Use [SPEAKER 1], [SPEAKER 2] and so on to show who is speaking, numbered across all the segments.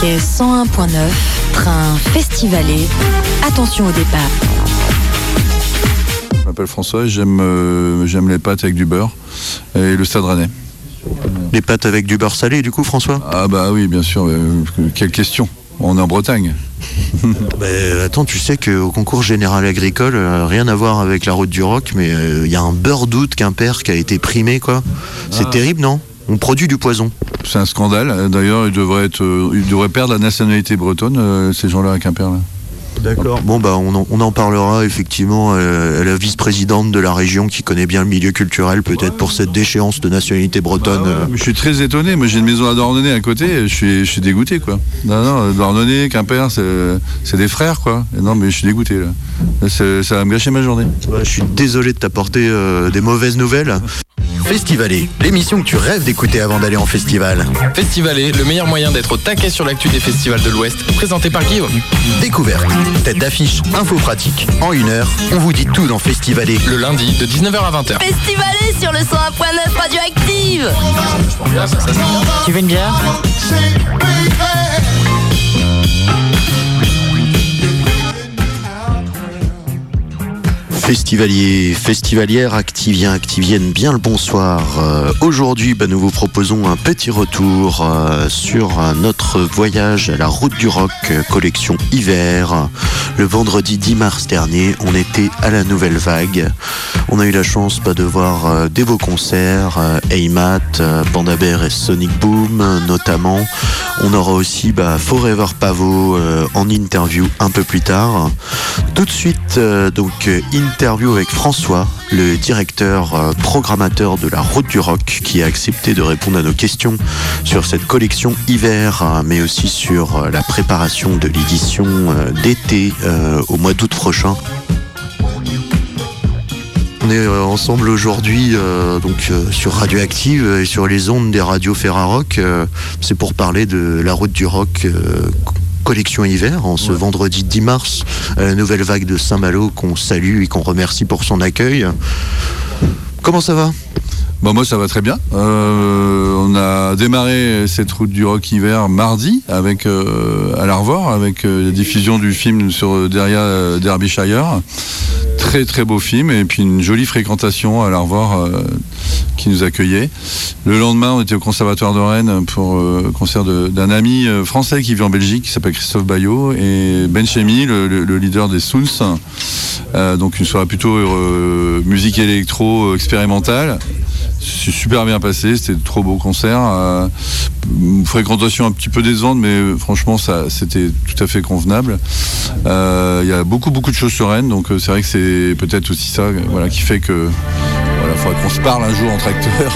[SPEAKER 1] quai 101.9, train festivalé. Attention au départ.
[SPEAKER 2] Je m'appelle François, j'aime euh, j'aime les pâtes avec du beurre et le stade rennais.
[SPEAKER 3] Les pâtes avec du beurre salé, du coup, François?
[SPEAKER 2] Ah bah oui, bien sûr, euh, quelle question? On est en Bretagne.
[SPEAKER 3] Ben, attends, tu sais qu'au concours général agricole, euh, rien à voir avec la route du Roc, mais euh, il y a un beurre d'août Quimper qui a été primé, quoi. C'est
[SPEAKER 2] Ah.
[SPEAKER 3] terrible, non? On produit du poison.
[SPEAKER 2] C'est un scandale. D'ailleurs, ils devraient, être, euh, ils devraient perdre la nationalité bretonne, euh, ces gens-là à Quimper. Là.
[SPEAKER 3] D'accord. Bon, bah, on en, on en parlera effectivement euh, à la vice-présidente de la région qui connaît bien le milieu culturel, peut-être pour cette déchéance de nationalité bretonne.
[SPEAKER 2] Ah ouais,
[SPEAKER 3] euh.
[SPEAKER 2] mais je suis très étonné. Moi, j'ai une maison à Dornonay à côté. Je suis, je suis dégoûté, quoi. Non, non, Dornonay, Quimper, c'est c'est des frères, quoi. Et non, mais je suis dégoûté, là. Ça va me gâcher ma journée.
[SPEAKER 3] Ouais, je suis désolé de t'apporter euh, des mauvaises nouvelles. Festivalé, l'émission que tu rêves d'écouter avant d'aller en festival.
[SPEAKER 4] Festivalé, le meilleur moyen d'être au taquet sur l'actu des festivals de l'Ouest, présenté par Guillaume.
[SPEAKER 3] Découverte, tête d'affiche, info pratique. En une heure, on vous dit tout dans Festivalé.
[SPEAKER 4] Le lundi de 19h à 20h.
[SPEAKER 5] Festivalé sur le 101.9 Radioactive
[SPEAKER 6] Tu veux une bière?
[SPEAKER 3] Festivalier, festivalière, activien, activienne, bien le bonsoir. Euh, Aujourd'hui, bah, nous vous proposons un petit retour euh, sur euh, notre voyage à la route du rock, collection hiver. Le vendredi 10 mars dernier, on était à la nouvelle vague. On a eu la chance bah, de voir des beaux concerts, euh, Aymat, euh, Panda Bear et Sonic Boom notamment. On aura aussi bah, Forever Pavo euh, en interview un peu plus tard. Tout de suite, donc interview avec François, le directeur euh, programmateur de la Route du Rock, qui a accepté de répondre à nos questions sur cette collection hiver, euh, mais aussi sur euh, la préparation de l'édition d'été au mois d'août prochain. On est ensemble aujourd'hui donc sur Radioactive et sur les ondes des radios Ferrarock. Euh, C'est pour parler de la route du rock collection hiver en ce vendredi 10 mars à la nouvelle vague de Saint-Malo qu'on salue et qu'on remercie pour son accueil. Comment ça va?
[SPEAKER 2] Bon, moi, ça va très bien. Euh, on a démarré cette route du rock hiver mardi avec euh, à l'Arvor, avec euh, la diffusion du film sur Derrière Derbyshire. Très très beau film et puis une jolie fréquentation à l'Arvor qui nous accueillait. Le lendemain, on était au Conservatoire de Rennes pour le concert d'un ami français qui vit en Belgique, qui s'appelle Christophe Bayot, et Ben Chemi, le, le- le leader des Soons. Donc une soirée plutôt musique électro expérimentale. C'est super bien passé, c'était trop beau concert. Euh, fréquentation un petit peu décevante, mais franchement, ça, c'était tout à fait convenable. Euh, Il y a beaucoup, beaucoup de choses sur Rennes, donc euh, c'est vrai que c'est peut-être aussi ça voilà, qui fait que voilà, faudra qu'on se parle un jour entre acteurs.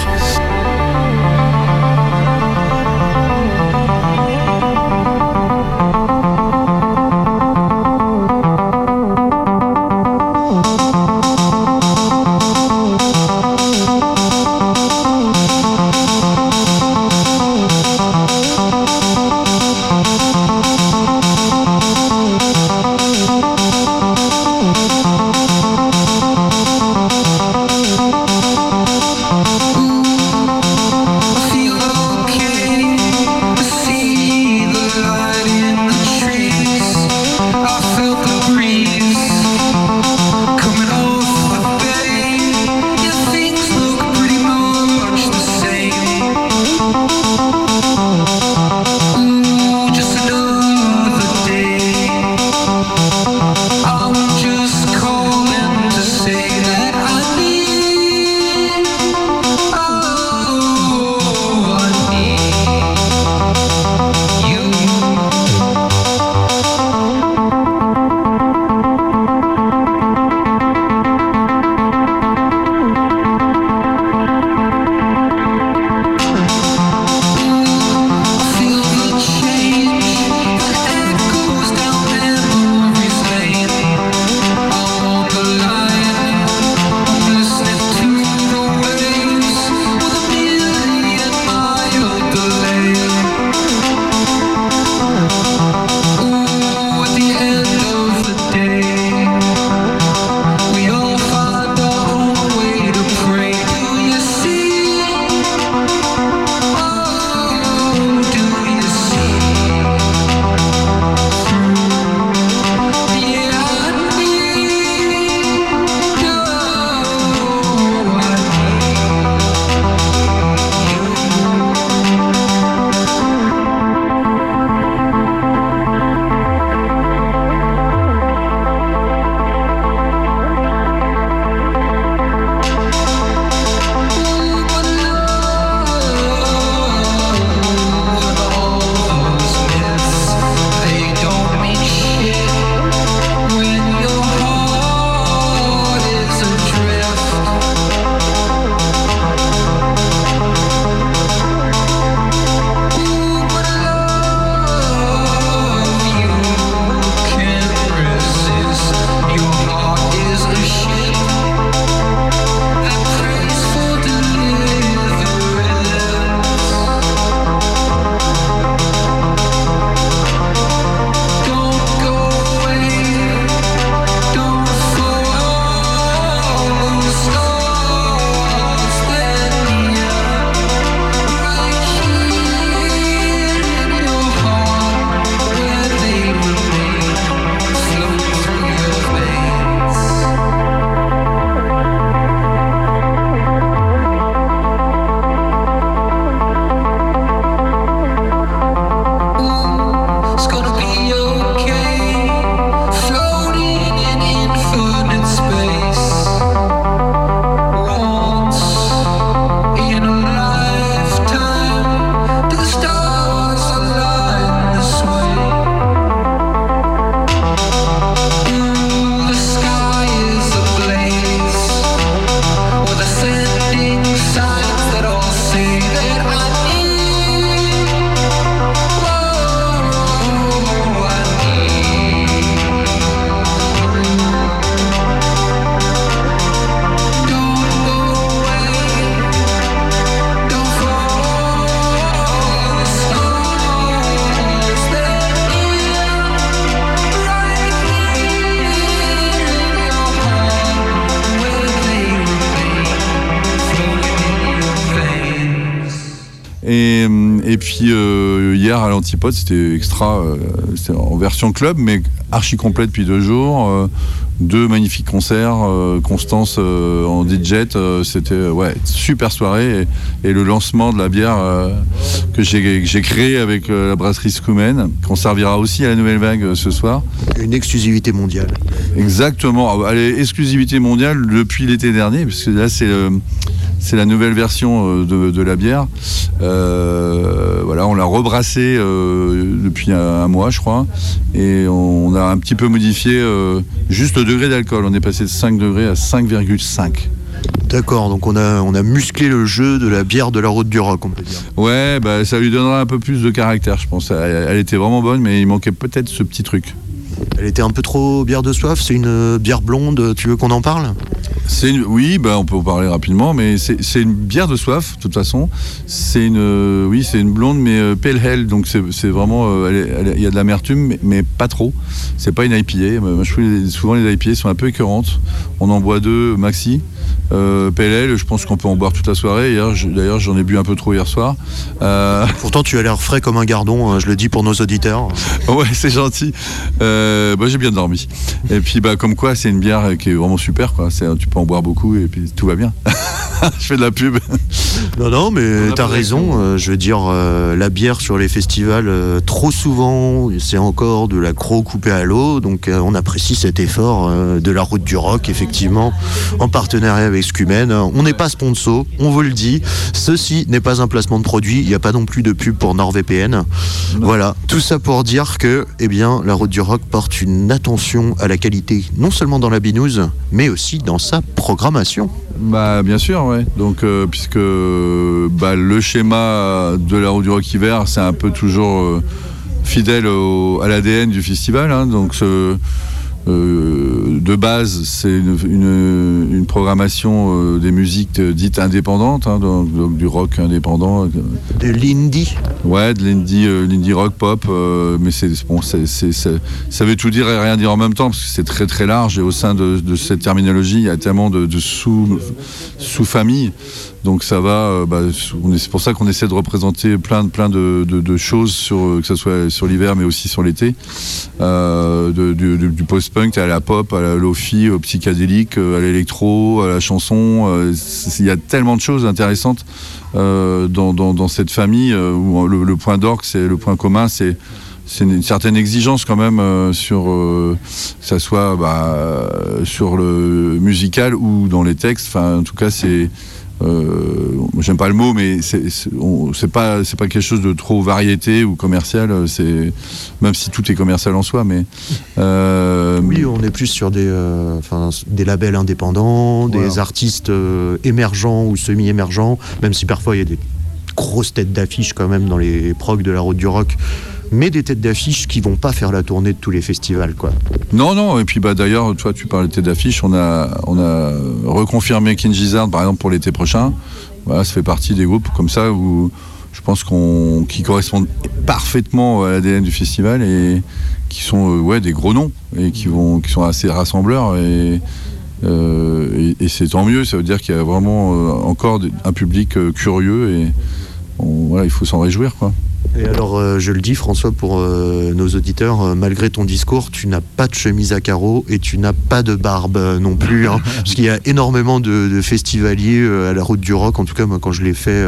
[SPEAKER 2] Et puis hier à l'Antipode, c'était extra, c'était en version club, mais archi complet depuis deux jours deux magnifiques concerts. Constance en DJ, c'était ouais super soirée et, le lancement de la bière que j'ai créé avec la brasserie Scoumen, qu'on servira aussi à la Nouvelle Vague ce soir.
[SPEAKER 3] Une exclusivité mondiale.
[SPEAKER 2] Exactement. Ah, allez, exclusivité mondiale depuis l'été dernier, parce que là c'est c'est la nouvelle version euh, de, la bière. Euh, voilà, on l'a rebrassée euh, depuis un, mois, je crois, et on, a un petit peu modifié juste le degré d'alcool. On est passé de 5 degrés à 5,5.
[SPEAKER 3] D'accord, donc on a, on a musclé le jeu de la bière de la route du rock, on peut dire.
[SPEAKER 2] Ouais, bah, ça lui donnera un peu plus de caractère, je pense. elle était vraiment bonne, mais il manquait peut-être ce petit truc.
[SPEAKER 3] Elle était un peu trop bière de soif, c'est une bière blonde, tu veux qu'on en parle?
[SPEAKER 2] Oui, bah, on peut en parler rapidement, mais c'est une bière de soif, de toute façon. C'est une, euh, oui, une blonde, mais euh, pale hell, donc c'est vraiment, euh, il y a de l'amertume, mais, pas trop. C'est pas une IPA. Je trouve souvent les IPA sont un peu écœurantes. On en boit deux maxi. Euh, PLL, je pense qu'on peut en boire toute la soirée. D'ailleurs, j'en ai bu un peu trop hier soir.
[SPEAKER 3] Euh, Pourtant, tu as l'air frais comme un gardon, hein, je le dis pour nos auditeurs.
[SPEAKER 2] ouais, c'est gentil. Euh, bah, j'ai bien dormi. Et puis, bah, comme quoi, c'est une bière qui est vraiment super. Quoi. Tu peux en boire beaucoup et puis tout va bien. je fais de la pub.
[SPEAKER 3] Non, non, mais tu as raison. je veux dire, la bière sur les festivals, trop souvent, c'est encore de la croc coupée à l'eau. Donc, on apprécie cet effort de la route du rock, effectivement, en partenariat avec Scumen. On n'est pas sponsor, on vous le dit. Ceci n'est pas un placement de produit. Il n'y a pas non plus de pub pour NordVPN. Voilà, tout ça pour dire que, eh bien, la route du rock porte une attention à la qualité, non seulement dans la binouze, mais aussi dans sa programmation.
[SPEAKER 2] Bah bien sûr, ouais. Donc euh, puisque bah, le schéma de la route du rock hiver, c'est un peu toujours euh, fidèle à l'ADN du festival. Hein. donc euh, de base, c'est une, programmation euh, des musiques dites indépendantes, hein, donc, du rock indépendant.
[SPEAKER 3] De l'indie
[SPEAKER 2] Ouais, de l'indie, euh, rock pop, mais c'est bon, ça veut tout dire et rien dire en même temps parce que c'est très très large et au sein de, cette terminologie, il y a tellement de, sous sous familles. Donc ça va, bah, c'est pour ça qu'on essaie de représenter plein, de, choses, sur, que ce soit sur l'hiver mais aussi sur l'été, du post punk, à la pop, à la lofi, au psychédélique, euh, à l'électro, à la chanson. Euh, il y a tellement de choses intéressantes euh, dans, cette famille où le, point d'orgue, c'est le point commun, c'est une, certaine exigence quand même sur que ça soit bah, sur le musical ou dans les textes. En tout cas, c'est euh, j'aime pas le mot, mais c'est pas c'est pas quelque chose de trop variété ou commercial. C'est même si tout est commercial en soi, mais
[SPEAKER 3] euh, oui, on est plus sur des euh, des labels indépendants, des artistes émergents ou semi-émergents, même si parfois il y a des grosses têtes d'affiche quand même dans les progs de la route du rock mais des têtes d'affiche qui vont pas faire la tournée de tous les festivals, quoi.
[SPEAKER 2] Non, non. Et puis bah d'ailleurs, toi, tu parlais de têtes d'affiche. On a, on a reconfirmé King Gizzard, par exemple, pour l'été prochain. Voilà, ça fait partie des groupes comme ça où je pense qu'on qui correspondent parfaitement à l'ADN du festival et qui sont euh, ouais des gros noms et qui vont qui sont assez rassembleurs et euh, et, c'est tant mieux, ça veut dire qu'il y a vraiment euh, encore un public curieux et voilà, il faut s'en réjouir. Quoi.
[SPEAKER 3] Et alors, euh, je le dis, François, pour euh, nos auditeurs, euh, malgré ton discours, tu n'as pas de chemise à carreaux et tu n'as pas de barbe non plus. Hein, parce qu'il y a énormément de, festivaliers à la route du rock. En tout cas, moi, quand je l'ai fait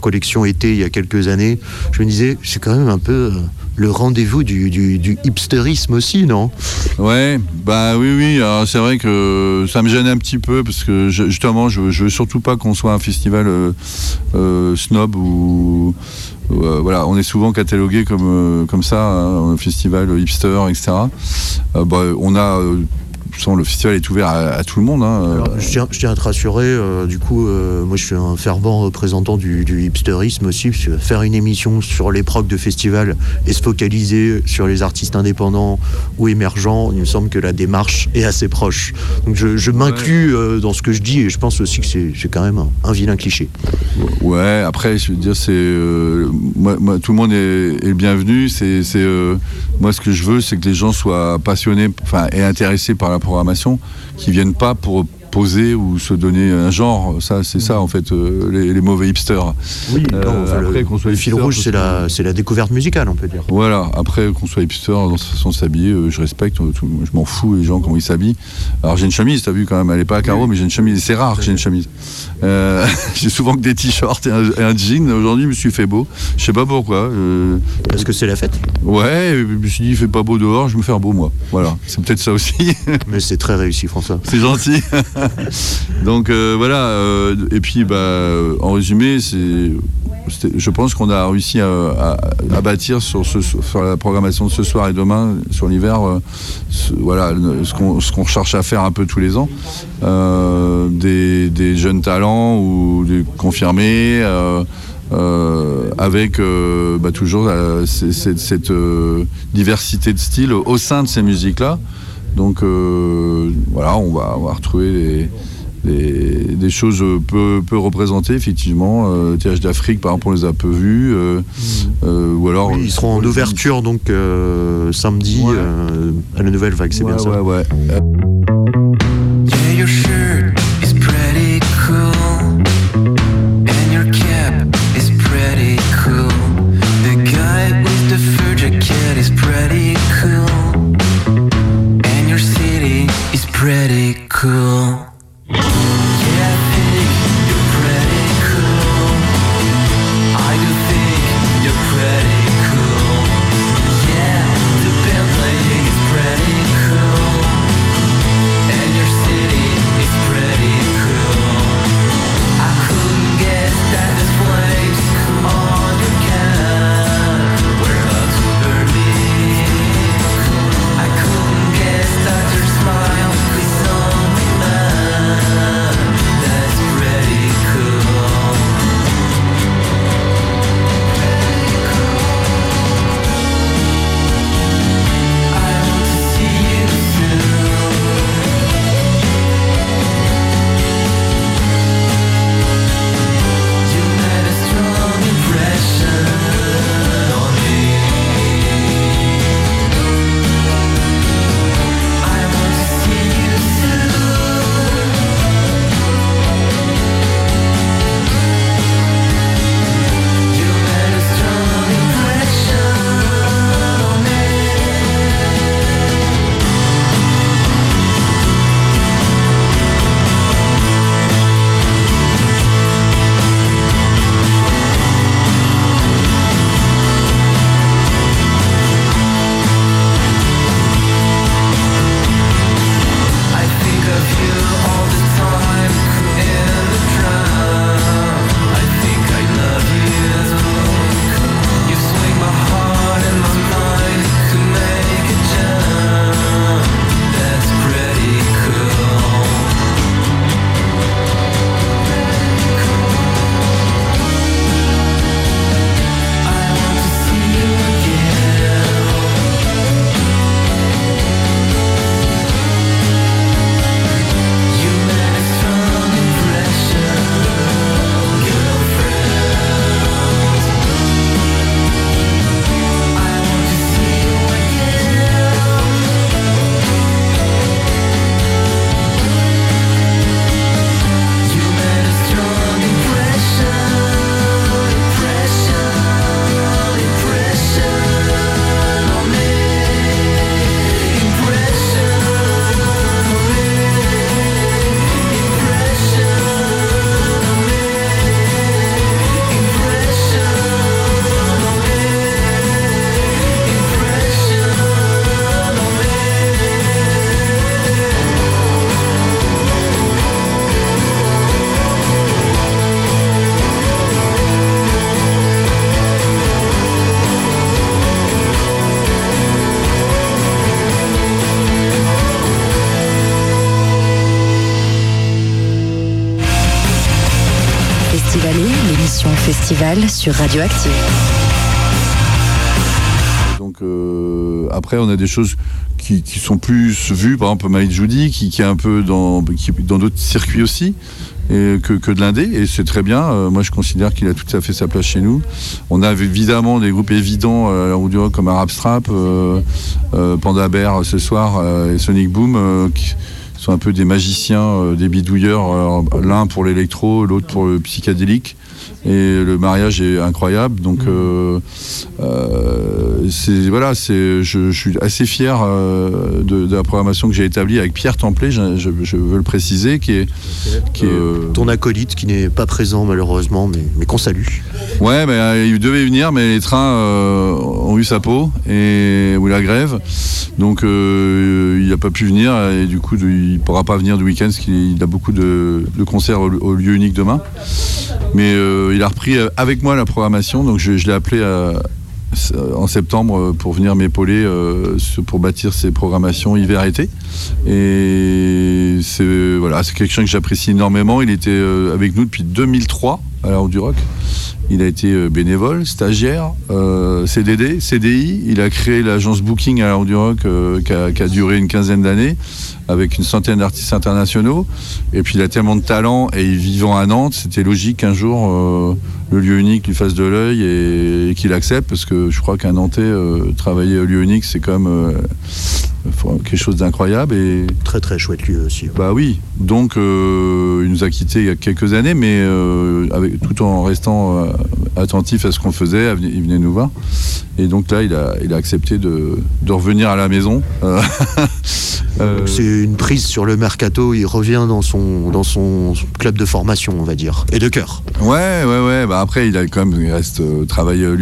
[SPEAKER 3] collection été il y a quelques années, je me disais, c'est quand même un peu le rendez-vous du, hipsterisme aussi, non?
[SPEAKER 2] Ouais, bah oui, oui. C'est vrai que ça me gêne un petit peu parce que justement, je, veux surtout pas qu'on soit un festival snob ou euh, voilà, on est souvent catalogué comme, euh, comme ça, hein, un festival hipster, etc. Euh, bah, on a le festival est ouvert à, tout le monde. Hein.
[SPEAKER 3] je, tiens, à te rassurer, du coup, moi je suis un fervent représentant du, hipsterisme aussi, parce que faire une émission sur les procs de festival et se focaliser sur les artistes indépendants ou émergents, il me semble que la démarche est assez proche. Donc je, m'inclus dans ce que je dis et je pense aussi que c'est quand même un vilain cliché.
[SPEAKER 2] Ouais, après, je veux dire, c'est. Euh, moi, tout le monde est, le bienvenu. C'est, euh, moi, ce que je veux, c'est que les gens soient passionnés enfin, et intéressés par la programmation, qui viennent pas pour,
[SPEAKER 7] poser ou se donner un genre. Ça, c'est ça en fait, euh, les, les mauvais hipsters.
[SPEAKER 3] Oui,
[SPEAKER 7] Euh,
[SPEAKER 3] non,
[SPEAKER 7] après, qu'on soit
[SPEAKER 3] le fil
[SPEAKER 7] hipster,
[SPEAKER 3] rouge,
[SPEAKER 7] parce
[SPEAKER 3] c'est la, c'est la découverte musicale, on peut dire.
[SPEAKER 7] Voilà, après qu'on soit hipster dans sa façon de s'habiller, euh, je respecte, tout- je m'en fous les gens comment ils s'habillent. Alors j'ai une chemise, t'as vu quand même, elle est pas à carreaux, mais j'ai une chemise, c'est rare que j'ai une chemise. J'ai souvent que des t-shirts et un, et un jean, aujourd'hui je me suis fait beau, je sais pas pourquoi.
[SPEAKER 3] Parce que c'est la fête,
[SPEAKER 7] ouais, je me suis dit il fait pas beau dehors, je vais me faire beau moi. Voilà, c'est peut-être ça aussi.
[SPEAKER 3] mais c'est très réussi, François.
[SPEAKER 7] C'est gentil. Donc euh, voilà. euh, et puis, bah, en résumé, je pense qu'on a réussi à, bâtir sur, la programmation de ce soir et demain, sur l'hiver, euh, ce, voilà, ce qu'on, cherche à faire un peu tous les ans. Des, jeunes talents ou des confirmés. avec bah, toujours cette euh, diversité de styles au sein de ces musiques-là. Donc euh, voilà, on va, on va retrouver les- des choses peu, peu représentées, effectivement. Euh, TH d'Afrique, par exemple, on les a peu vus. euh, euh, ou alors,
[SPEAKER 3] Oui, ils seront en ouverture donc samedi
[SPEAKER 7] Ouais.
[SPEAKER 3] à la nouvelle vague, c'est
[SPEAKER 7] Ouais,
[SPEAKER 3] bien ça.
[SPEAKER 7] ouais, ouais.
[SPEAKER 1] Sur Radioactive.
[SPEAKER 7] Donc euh, après, on a des choses qui, sont plus vues, par exemple Maïd Judy, qui, est un peu dans d'autres circuits aussi. Et que, de l'indé, et c'est très bien. Euh, moi, je considère qu'il a tout à fait sa place chez nous. On a évidemment des groupes évidents euh, à du rock comme Arab Strap, euh, Panda Bear ce soir et Sonic Boom, qui,
[SPEAKER 2] sont un peu des magiciens, des bidouilleurs, l'un pour l'électro, l'autre pour le psychédélique. Et le mariage est incroyable, donc euh, euh, c'est voilà, c'est je, je suis assez fier euh, de, de la programmation que j'ai établie avec Pierre Templet, je, je- je veux le préciser, qui est qui est
[SPEAKER 3] Ton acolyte qui n'est pas présent malheureusement, mais, mais qu'on salue.
[SPEAKER 2] Ouais, mais il devait venir, mais les trains ont eu sa peau et ou la grève, donc il n'a pas pu venir et du coup il pourra pas venir du week-end parce qu'il a beaucoup de, de concerts au, au lieu unique demain. Mais euh, il a repris euh, avec moi la programmation, donc je, l'ai appelé à- en septembre euh, pour venir m'épauler euh, pour bâtir ces programmations hiver-été. Et c'est voilà, c'est quelqu'un que j'apprécie énormément. Il était euh, avec nous depuis 2003 à la Route du Rock. Il a été euh, bénévole, stagiaire, euh, CDD, CDI. Il a créé l'agence Booking à la Route du Rock euh, qui a duré une quinzaine d'années avec une centaine d'artistes internationaux. Et puis il a tellement de talent et vivant à Nantes, c'était logique qu'un jour euh, le lieu unique lui fasse de l'œil et, et qu'il accepte parce que je crois qu'un Nantais euh, travailler au lieu unique c'est quand même euh, quelque chose d'incroyable et
[SPEAKER 3] Très très chouette lieu aussi.
[SPEAKER 2] bah oui, donc euh, il nous a quittés il y a quelques années, mais avec, tout en restant attentif à ce qu'on faisait, il venait nous voir. Et donc là, il a, il a accepté de, de revenir à la maison. Euh,
[SPEAKER 3] C'est une prise sur le mercato, il revient dans son, dans son club de formation, on va dire, et de cœur.
[SPEAKER 2] ouais, ouais, ouais. Bah après, il a quand même, il reste euh, travail euh,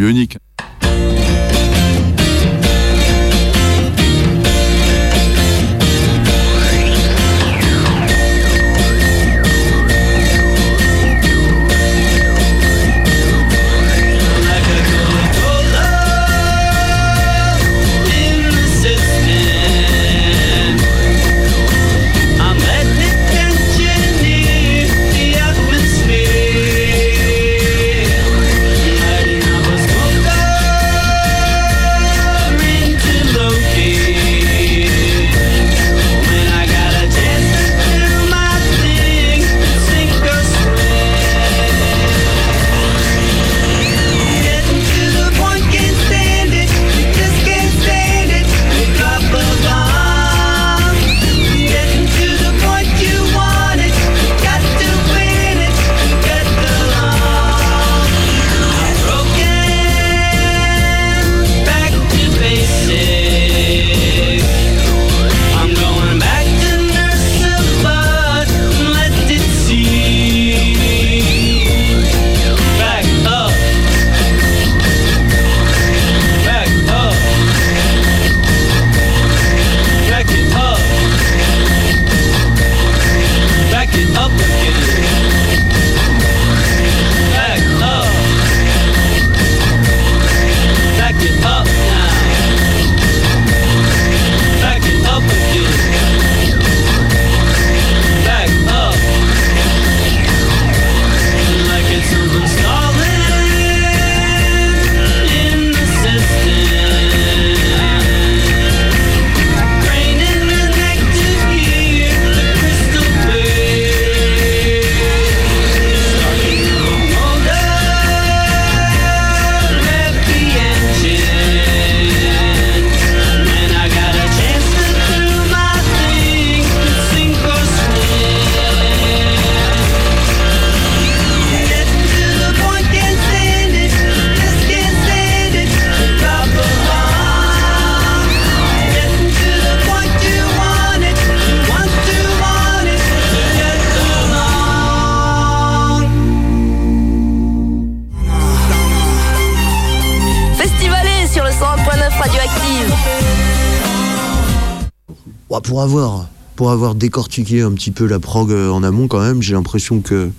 [SPEAKER 3] pour avoir décortiqué un petit peu la prog euh, en amont quand même, j'ai l'impression que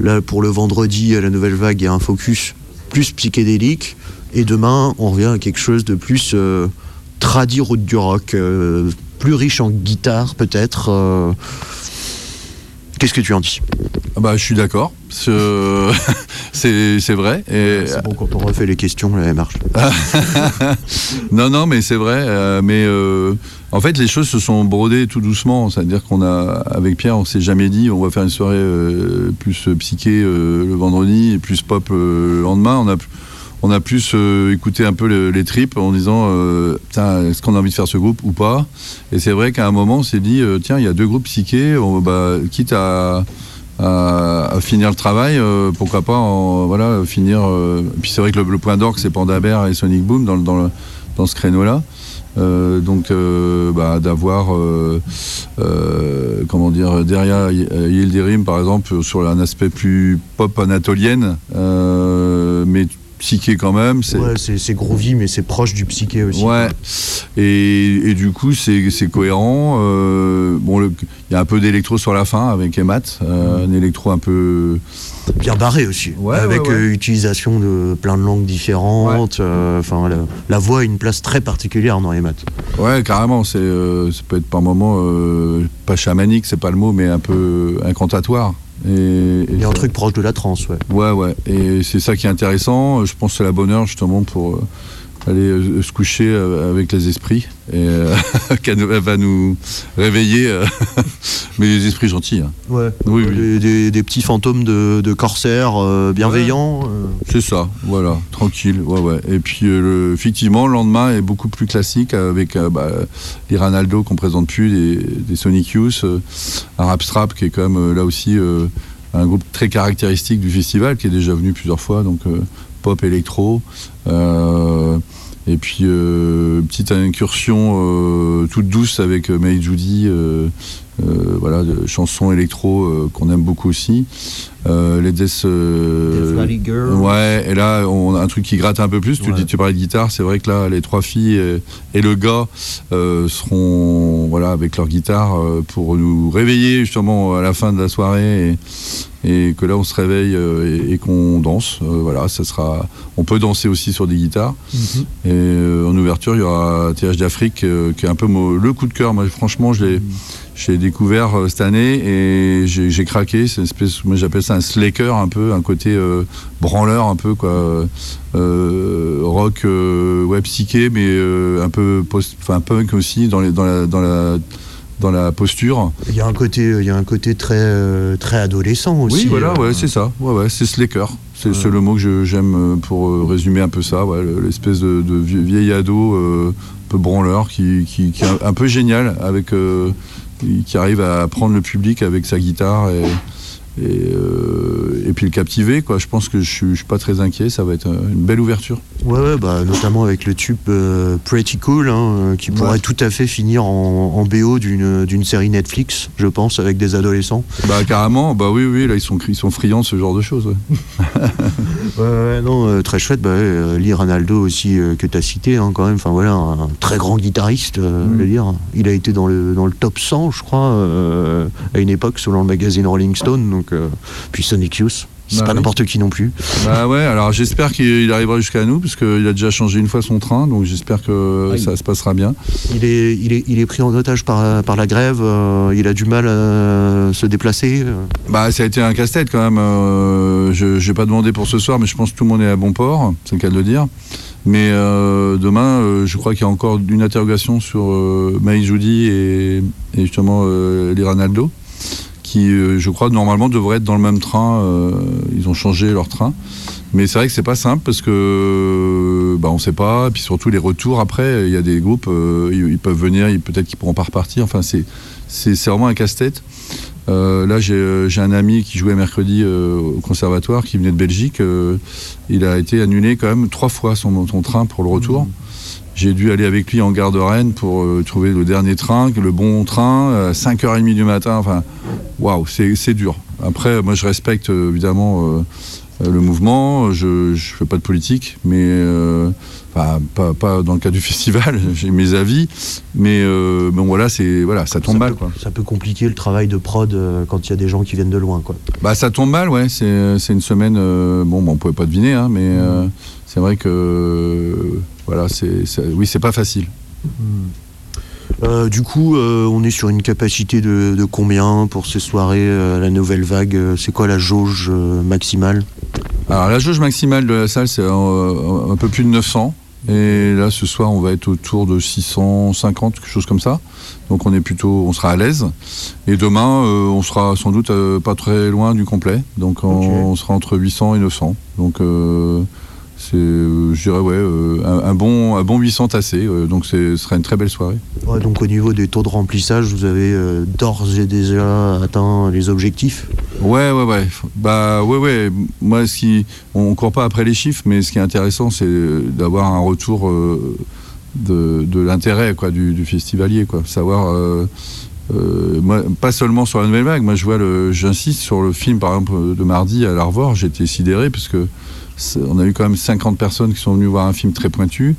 [SPEAKER 3] là pour le vendredi à la nouvelle vague, il y a un focus plus psychédélique et demain on revient à quelque chose de plus euh, tradi route du rock, euh, plus riche en guitare peut-être. Qu'est-ce que tu en dis?
[SPEAKER 2] Bah, je suis d'accord. Ce- C'est vrai. Et,
[SPEAKER 3] C'est bon quand on refait les questions, là, elle marche.
[SPEAKER 2] non, non, mais c'est vrai. euh, mais euh, en fait, les choses se sont brodées tout doucement. C'est-à-dire qu'on a, avec Pierre, on s'est jamais dit, on va faire une soirée euh, plus psyché euh, le vendredi et plus pop le lendemain. On a, on a plus euh, écouté un peu le- les tripes en disant euh, est-ce qu'on a envie de faire ce groupe ou pas? Et c'est vrai qu'à un moment, on s'est dit euh, tiens, il y a deux groupes psychés, on, bah, quitte à, à, à finir le travail, euh, pourquoi pas voilà, finir. euh, puis c'est vrai que le, point d'orgue, c'est Pandabert et Sonic Boom dans, dans, dans ce créneau-là. Euh, donc euh, bah, d'avoir euh, euh, comment dire derrière euh, Yildirim par exemple sur un aspect plus pop anatolienne euh, mais psyché quand même c'est
[SPEAKER 3] Ouais, c'est c'est groovy, mais c'est proche du psyché aussi.
[SPEAKER 2] Ouais. Et, et du coup, c'est c'est cohérent. Euh, bon, il y a un peu d'électro sur la fin avec Emat, euh, un électro un peu.
[SPEAKER 3] Bien barré aussi.
[SPEAKER 2] Ouais,
[SPEAKER 3] avec
[SPEAKER 2] ouais, ouais.
[SPEAKER 3] euh, utilisation de plein de langues différentes. Enfin, la, la voix a une place très particulière dans les maths.
[SPEAKER 2] Ouais, carrément. C'est, ça peut être par moments pas chamanique, c'est pas le mot, mais un peu incantatoire. Et, et
[SPEAKER 3] Il y a un
[SPEAKER 2] ça-
[SPEAKER 3] truc proche de la trance, ouais.
[SPEAKER 2] Ouais, ouais. Et c'est ça qui est intéressant. Je pense que c'est la bonne heure justement pour euh, aller euh, se coucher euh, avec les esprits. Et euh, elle va nous réveiller. euh, mais les esprits gentils. hein.
[SPEAKER 3] Ouais.
[SPEAKER 2] Oui, oui.
[SPEAKER 3] Des, des- des petits fantômes de, de corsaires euh, bienveillants. euh.
[SPEAKER 2] C'est ça, voilà, tranquille, ouais, ouais. Et puis, euh, le- effectivement, le lendemain est beaucoup plus classique avec euh, bah, les Ranaldo qu'on présente plus, des, des Sonic Youth, euh, un Rap Strap qui est quand même euh, là aussi euh, un groupe très caractéristique du festival, qui est déjà venu plusieurs fois, donc euh, pop électro. euh, et puis, euh, petite incursion euh, toute douce avec May Judy, voilà, de chansons électro qu'on aime beaucoup aussi. Euh, les Death, euh, Ouais, et là, on a un truc qui gratte un peu plus. Tu, dis, tu parlais de guitare, c'est vrai que là, les trois filles et, et le gars euh, seront voilà, avec leur guitare euh, pour nous réveiller justement à la fin de la soirée et, et que là, on se réveille et, et qu'on danse. Voilà, ça sera. On peut danser aussi sur des guitares. Et euh, en ouverture, il y aura TH d'Afrique qui est un peu le coup de cœur. Moi, franchement, je l'ai. J'ai découvert cette année et j'ai craqué. C'est une espèce, moi j'appelle ça un slacker un peu, un côté euh, branleur un peu quoi, Euh, rock, euh, ouais psyché, mais un peu post, enfin punk aussi dans les, dans la, dans la, dans la posture.
[SPEAKER 3] Il y a un côté, il y a un côté très, très adolescent aussi.
[SPEAKER 2] oui, voilà, ouais, c'est ça. Ouais, ouais, c'est slacker. C'est le mot que j'aime pour résumer un peu ça. Ouais, l'espèce de, de vie- vieil ado euh, un peu branleur qui, qui, qui est un, un peu génial avec. euh, qui arrive à prendre le public avec sa guitare et, et, euh, et puis le captiver. Quoi. Je pense que je suis, je suis pas très inquiet, ça va être euh, une belle ouverture.
[SPEAKER 3] Ouais, ouais, bah, notamment avec le tube euh, Pretty Cool, hein, qui pourrait
[SPEAKER 2] Ouais.
[SPEAKER 3] tout à fait finir en, en BO d'une série Netflix, je pense, avec des adolescents.
[SPEAKER 2] Bah carrément, bah oui, oui, là ils sont, ils sont friands ce genre de choses. ouais.
[SPEAKER 3] Non, euh, très chouette. Bah, Lee Ranaldo aussi, que tu as cité, hein, quand même. Enfin, voilà, un très grand guitariste,
[SPEAKER 2] Mm.
[SPEAKER 3] je veux dire. Il a été dans le, dans le top 100, je crois, à une époque, selon le magazine Rolling Stone. Donc, euh, puis Sonic Youth, c'est
[SPEAKER 2] Bah
[SPEAKER 3] pas
[SPEAKER 2] oui.
[SPEAKER 3] n'importe qui non plus.
[SPEAKER 2] Bah ouais, alors j'espère qu'il arrivera jusqu'à nous, parce qu'il a déjà changé une fois son train, donc j'espère que
[SPEAKER 3] Aïe.
[SPEAKER 2] ça se passera bien.
[SPEAKER 3] Il est, il est, il est pris en otage par, par la grève. euh, il a du mal à se déplacer. euh.
[SPEAKER 2] Bah, ça a été un casse-tête quand même. Euh, je n'ai pas demandé pour ce soir, mais je pense que tout le monde est à bon port, c'est le cas de le dire. Mais euh, demain, euh, je crois qu'il y a encore une interrogation sur euh, Maï Judy et, et justement euh, les qui, euh, je crois, normalement devraient être dans le même train. euh, ils ont changé leur train. Mais c'est vrai que c'est pas simple parce que bah, on sait pas. Et puis surtout les retours après, il y a des groupes, euh, ils, peuvent venir, peut-être qu'ils pourront pas repartir. Enfin, c'est vraiment un casse-tête. Là, j'ai un ami qui jouait mercredi au conservatoire, qui venait de Belgique. il a été annulé quand même trois fois son, son train pour le retour. J'ai dû aller avec lui en gare de Rennes pour euh, trouver le dernier train, le bon train, à 5h30 du matin. Enfin, waouh, c'est dur. Après, moi, je respecte euh, évidemment euh, euh, le mouvement. Je ne fais pas de politique, mais euh, enfin, pas, pas dans le cas du festival. J'ai mes avis, mais euh, bon, voilà, c'est voilà, ça tombe
[SPEAKER 3] ça,
[SPEAKER 2] mal.
[SPEAKER 3] peut,
[SPEAKER 2] Quoi.
[SPEAKER 3] ça peut compliquer le travail de prod euh, quand il y a des gens qui viennent de loin. Quoi.
[SPEAKER 2] Bah ça tombe mal, ouais. C'est c'est une semaine. euh, bon, bah, on pouvait pas deviner, hein, mais euh, c'est vrai que euh, voilà, c'est oui, c'est pas facile.
[SPEAKER 3] Euh, du coup, euh, on est sur une capacité de, de combien pour ces soirées euh, La nouvelle vague, c'est quoi la jauge maximale
[SPEAKER 2] Alors la jauge maximale de la salle, c'est un peu plus de 900. Et là, ce soir, on va être autour de 650, quelque chose comme ça. Donc on est plutôt, on sera à l'aise. Et demain, euh, on sera sans doute euh, pas très loin du complet. Donc on, sera entre 800 et 900. Donc euh, c'est, euh, je dirais, ouais, euh, un, un bon, un bon 800 tassés. euh, donc ce sera une très belle soirée.
[SPEAKER 3] Ouais, donc au niveau des taux de remplissage, vous avez euh, d'ores et déjà atteint les objectifs?
[SPEAKER 2] Ouais, ouais, ouais. Bah, ouais, ouais. Moi, ce qui, on court pas après les chiffres, mais ce qui est intéressant, c'est d'avoir un retour euh, de, de l'intérêt, quoi, du, du festivalier, quoi. Savoir, euh, euh, moi, pas seulement sur la nouvelle vague. Moi, je vois le, j'insiste sur le film, par exemple, de mardi à l'Arvor. J'étais sidéré parce que on a eu quand même 50 personnes qui sont venues voir un film très pointu.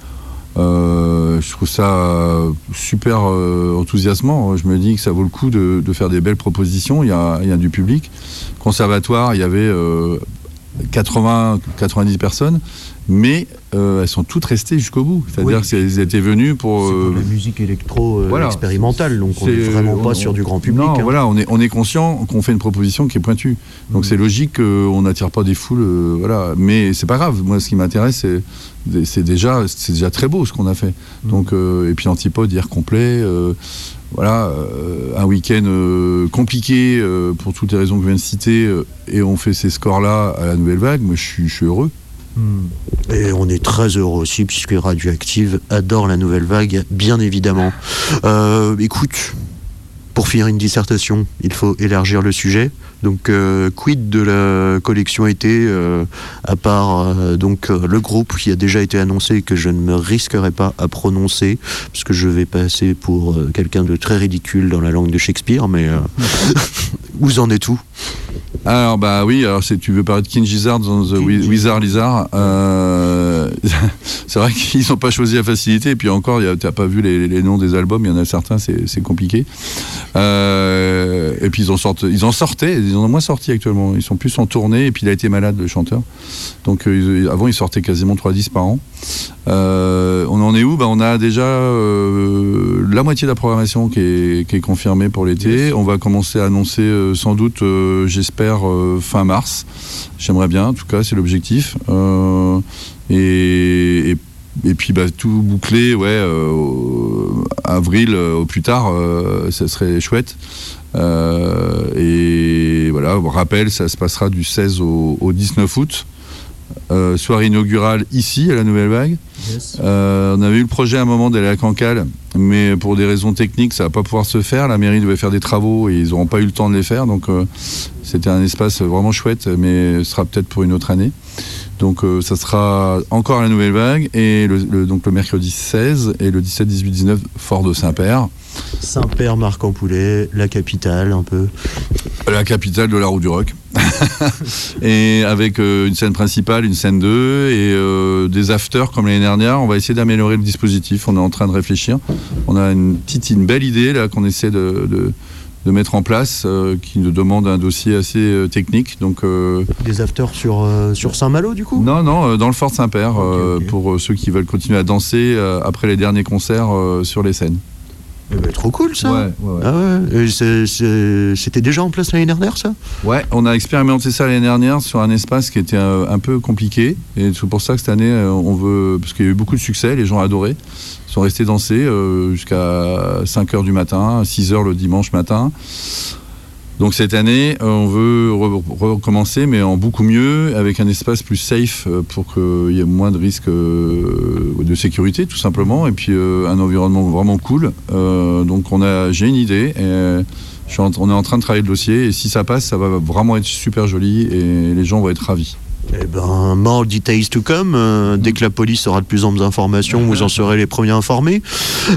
[SPEAKER 2] Euh, je trouve ça euh, super euh, enthousiasmant. Je me dis que ça vaut le coup de, faire des belles propositions. Il y a, du public. Conservatoire, il y avait euh, 80, 90 personnes, mais euh, elles sont toutes restées jusqu'au bout. C'est-à-dire
[SPEAKER 3] Oui.
[SPEAKER 2] qu'elles étaient venues pour. Euh,
[SPEAKER 3] comme la musique électro euh,
[SPEAKER 2] voilà.
[SPEAKER 3] expérimentale, donc on n'est vraiment pas
[SPEAKER 2] on-
[SPEAKER 3] sur du grand public.
[SPEAKER 2] Non,
[SPEAKER 3] hein.
[SPEAKER 2] voilà, on est, on est conscient qu'on fait une proposition qui est pointue. Donc
[SPEAKER 3] Mhm.
[SPEAKER 2] c'est logique qu'on n'attire pas des foules, euh, voilà. Mais c'est pas grave. Moi, ce qui m'intéresse, c'est, déjà, c'est déjà très beau ce qu'on a fait.
[SPEAKER 3] Mhm.
[SPEAKER 2] Donc euh, et puis Antipode hier complet. euh, voilà, euh, un week-end euh, compliqué euh, pour toutes les raisons que je viens de citer, euh, et on fait ces scores-là à la nouvelle vague. Moi, je suis, je suis heureux.
[SPEAKER 3] Hmm. Et on est très heureux aussi, puisque Radioactive adore la nouvelle vague, bien évidemment. Euh, écoute, pour finir une dissertation, il faut élargir le sujet. Donc, euh, quid de la collection été, euh, à part euh, donc euh, le groupe qui a déjà été annoncé et que je ne me risquerai pas à prononcer, parce que je vais passer pour quelqu'un de très ridicule dans la langue de Shakespeare, mais vous en êtes où
[SPEAKER 2] Alors bah oui, alors tu veux parler de King Gizzard dans The Wi- Wizard Lizard. euh, c'est vrai qu'ils n'ont pas choisi la facilité. Et puis encore, a- t'as pas vu les, les noms des albums. Il y en a certains, c'est c'est compliqué. Euh, et puis ils en sortent, ils en sortaient. Ils en ont moins sorti actuellement. Ils sont plus en tournée. Et puis il a été malade le chanteur. Donc euh, ils- avant, ils sortaient quasiment 3 disques par an. Euh, on en est où? Bah, On a déjà euh, la moitié de la programmation qui est, qui est confirmée pour l'été. On va commencer à annoncer euh, sans doute, euh, j'espère, euh, fin mars. J'aimerais bien, en tout cas, c'est l'objectif. Euh, et, et, et puis bah, tout bouclé, ouais, euh, avril euh, au plus tard, euh, ça serait chouette. Euh, et voilà, on rappelle, ça se passera du 16 au, au 19 août. Euh, soirée inaugurale ici, à la Nouvelle Vague. Euh, on avait eu le projet à un moment d'aller à Cancale, mais pour des raisons techniques, ça va pas pouvoir se faire. La mairie devait faire des travaux et ils n'auront pas eu le temps de les faire. Donc euh, c'était un espace vraiment chouette, mais ce sera peut-être pour une autre année. Donc ça sera encore à la Nouvelle Vague et le, le- donc le mercredi 16 et le 17, 18, 19 Fort de Saint-Père,
[SPEAKER 3] Saint-Père, Marc-en-Poulet, la capitale, un peu.
[SPEAKER 2] la capitale de la roue du rock. et avec euh, une scène principale, une scène 2 et euh, des afters comme l'année dernière. On va essayer d'améliorer le dispositif. On est en train de réfléchir. On a une petite, une belle idée là qu'on essaie de, de- de mettre en place, euh, qui nous demande un dossier assez technique. Donc
[SPEAKER 3] Des afters sur, sur Saint-Malo, du coup?
[SPEAKER 2] Non, non, dans le Fort Saint-Père, pour ceux qui veulent continuer à danser après les derniers concerts sur les scènes.
[SPEAKER 3] Eh ben, trop cool, ça
[SPEAKER 2] ouais, ouais.
[SPEAKER 3] Ah ouais, c'était déjà en place l'année dernière, ça?
[SPEAKER 2] Ouais, on a expérimenté ça l'année dernière sur un espace qui était euh, un peu compliqué. Et c'est pour ça que cette année, euh, on veut. Parce qu'il y a eu beaucoup de succès, les gens adoraient. Ils sont restés danser euh, jusqu'à 5 h du matin, 6 h le dimanche matin. Donc cette année, euh, on veut re- recommencer, mais en beaucoup mieux, avec un espace plus safe euh, pour qu'il y ait moins de risques euh, de sécurité, tout simplement, et puis euh, un environnement vraiment cool. Euh, donc on a, j'ai une idée. On est en train de travailler le dossier et si ça passe, ça va vraiment être super joli et les gens vont être ravis.
[SPEAKER 3] Eh ben, more details to come. Euh, dès que la police aura de plus amples informations, vous en serez les premiers informés.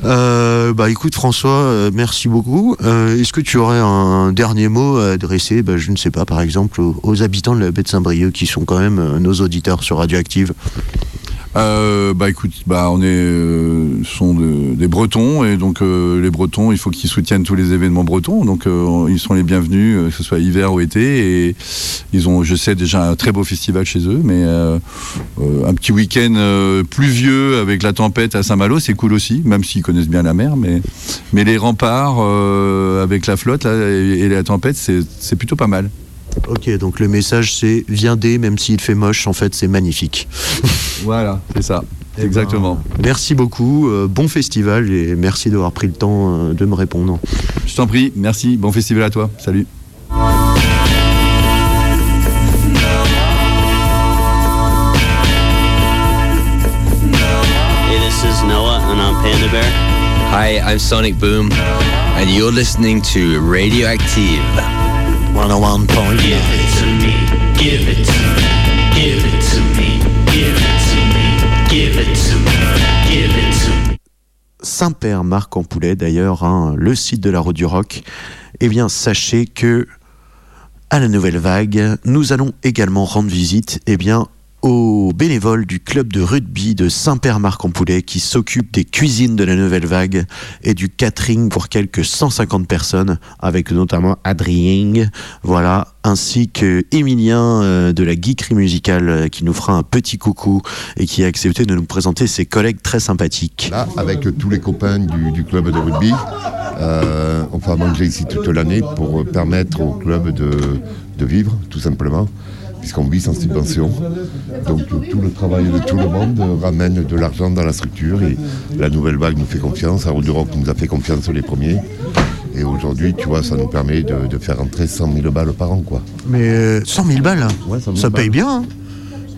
[SPEAKER 3] Euh, bah écoute François, euh, merci beaucoup. Est-ce que tu aurais un dernier mot à adresser, bah, je ne sais pas, par exemple, aux, habitants de la baie de Saint-Brieuc qui sont quand même nos auditeurs sur Radioactive
[SPEAKER 2] Euh, bah écoute, bah on est euh, sont de- des Bretons et donc euh, les Bretons, il faut qu'ils soutiennent tous les événements bretons. Donc euh, ils sont les bienvenus, que ce soit hiver ou été. Et ils ont, je sais déjà un très beau festival chez eux, mais un petit week-end pluvieux avec la tempête à Saint-Malo, c'est cool aussi, même s'ils connaissent bien la mer. Mais mais les remparts avec la flotte et, et la tempête, c'est plutôt pas mal.
[SPEAKER 3] Ok, donc le message c'est viendez, même s'il fait moche, en fait c'est magnifique.
[SPEAKER 2] Voilà, c'est ça.
[SPEAKER 3] Eh ben,
[SPEAKER 2] Exactement.
[SPEAKER 3] Merci beaucoup, euh, bon festival et merci d'avoir pris le temps euh, de me répondre.
[SPEAKER 2] Je t'en prie, merci. Bon festival à toi. Salut.
[SPEAKER 8] and I'm Panda Bear.
[SPEAKER 9] Hi, I'm Sonic Boom, and you're listening to Radioactive
[SPEAKER 3] 101 point.
[SPEAKER 7] Give it to me, give it to me, give it to me, give it to me, give it to me, give it to me.
[SPEAKER 3] Saint-Père Marc en Poulet d'ailleurs, hein, le site de la route du rock. Eh bien, sachez que à la nouvelle vague, nous allons également rendre visite eh bien, aux bénévoles du club de rugby de Saint-Père-Marc-en-Poulet qui s'occupe des cuisines de la nouvelle vague et du catering pour quelques 150 personnes, avec notamment Adrien, voilà, ainsi que Emilien euh, de la geekerie musicale euh, qui nous fera un petit coucou et qui a accepté de nous présenter ses collègues très sympathiques.
[SPEAKER 10] Là, avec tous les copains du, club de rugby, euh, on va manger ici toute l'année pour permettre au club de vivre, tout simplement, puisqu'on vit sans subvention. Donc euh, tout le travail de tout le monde euh, ramène de l'argent dans la structure et la nouvelle vague nous fait confiance, du Rock nous a fait confiance les premiers. Et aujourd'hui, tu vois, ça nous permet de, de faire rentrer 100 000 balles par an, quoi.
[SPEAKER 3] Mais euh, 100 000 balles,
[SPEAKER 10] Ouais, 100 000
[SPEAKER 3] ça paye bien. hein.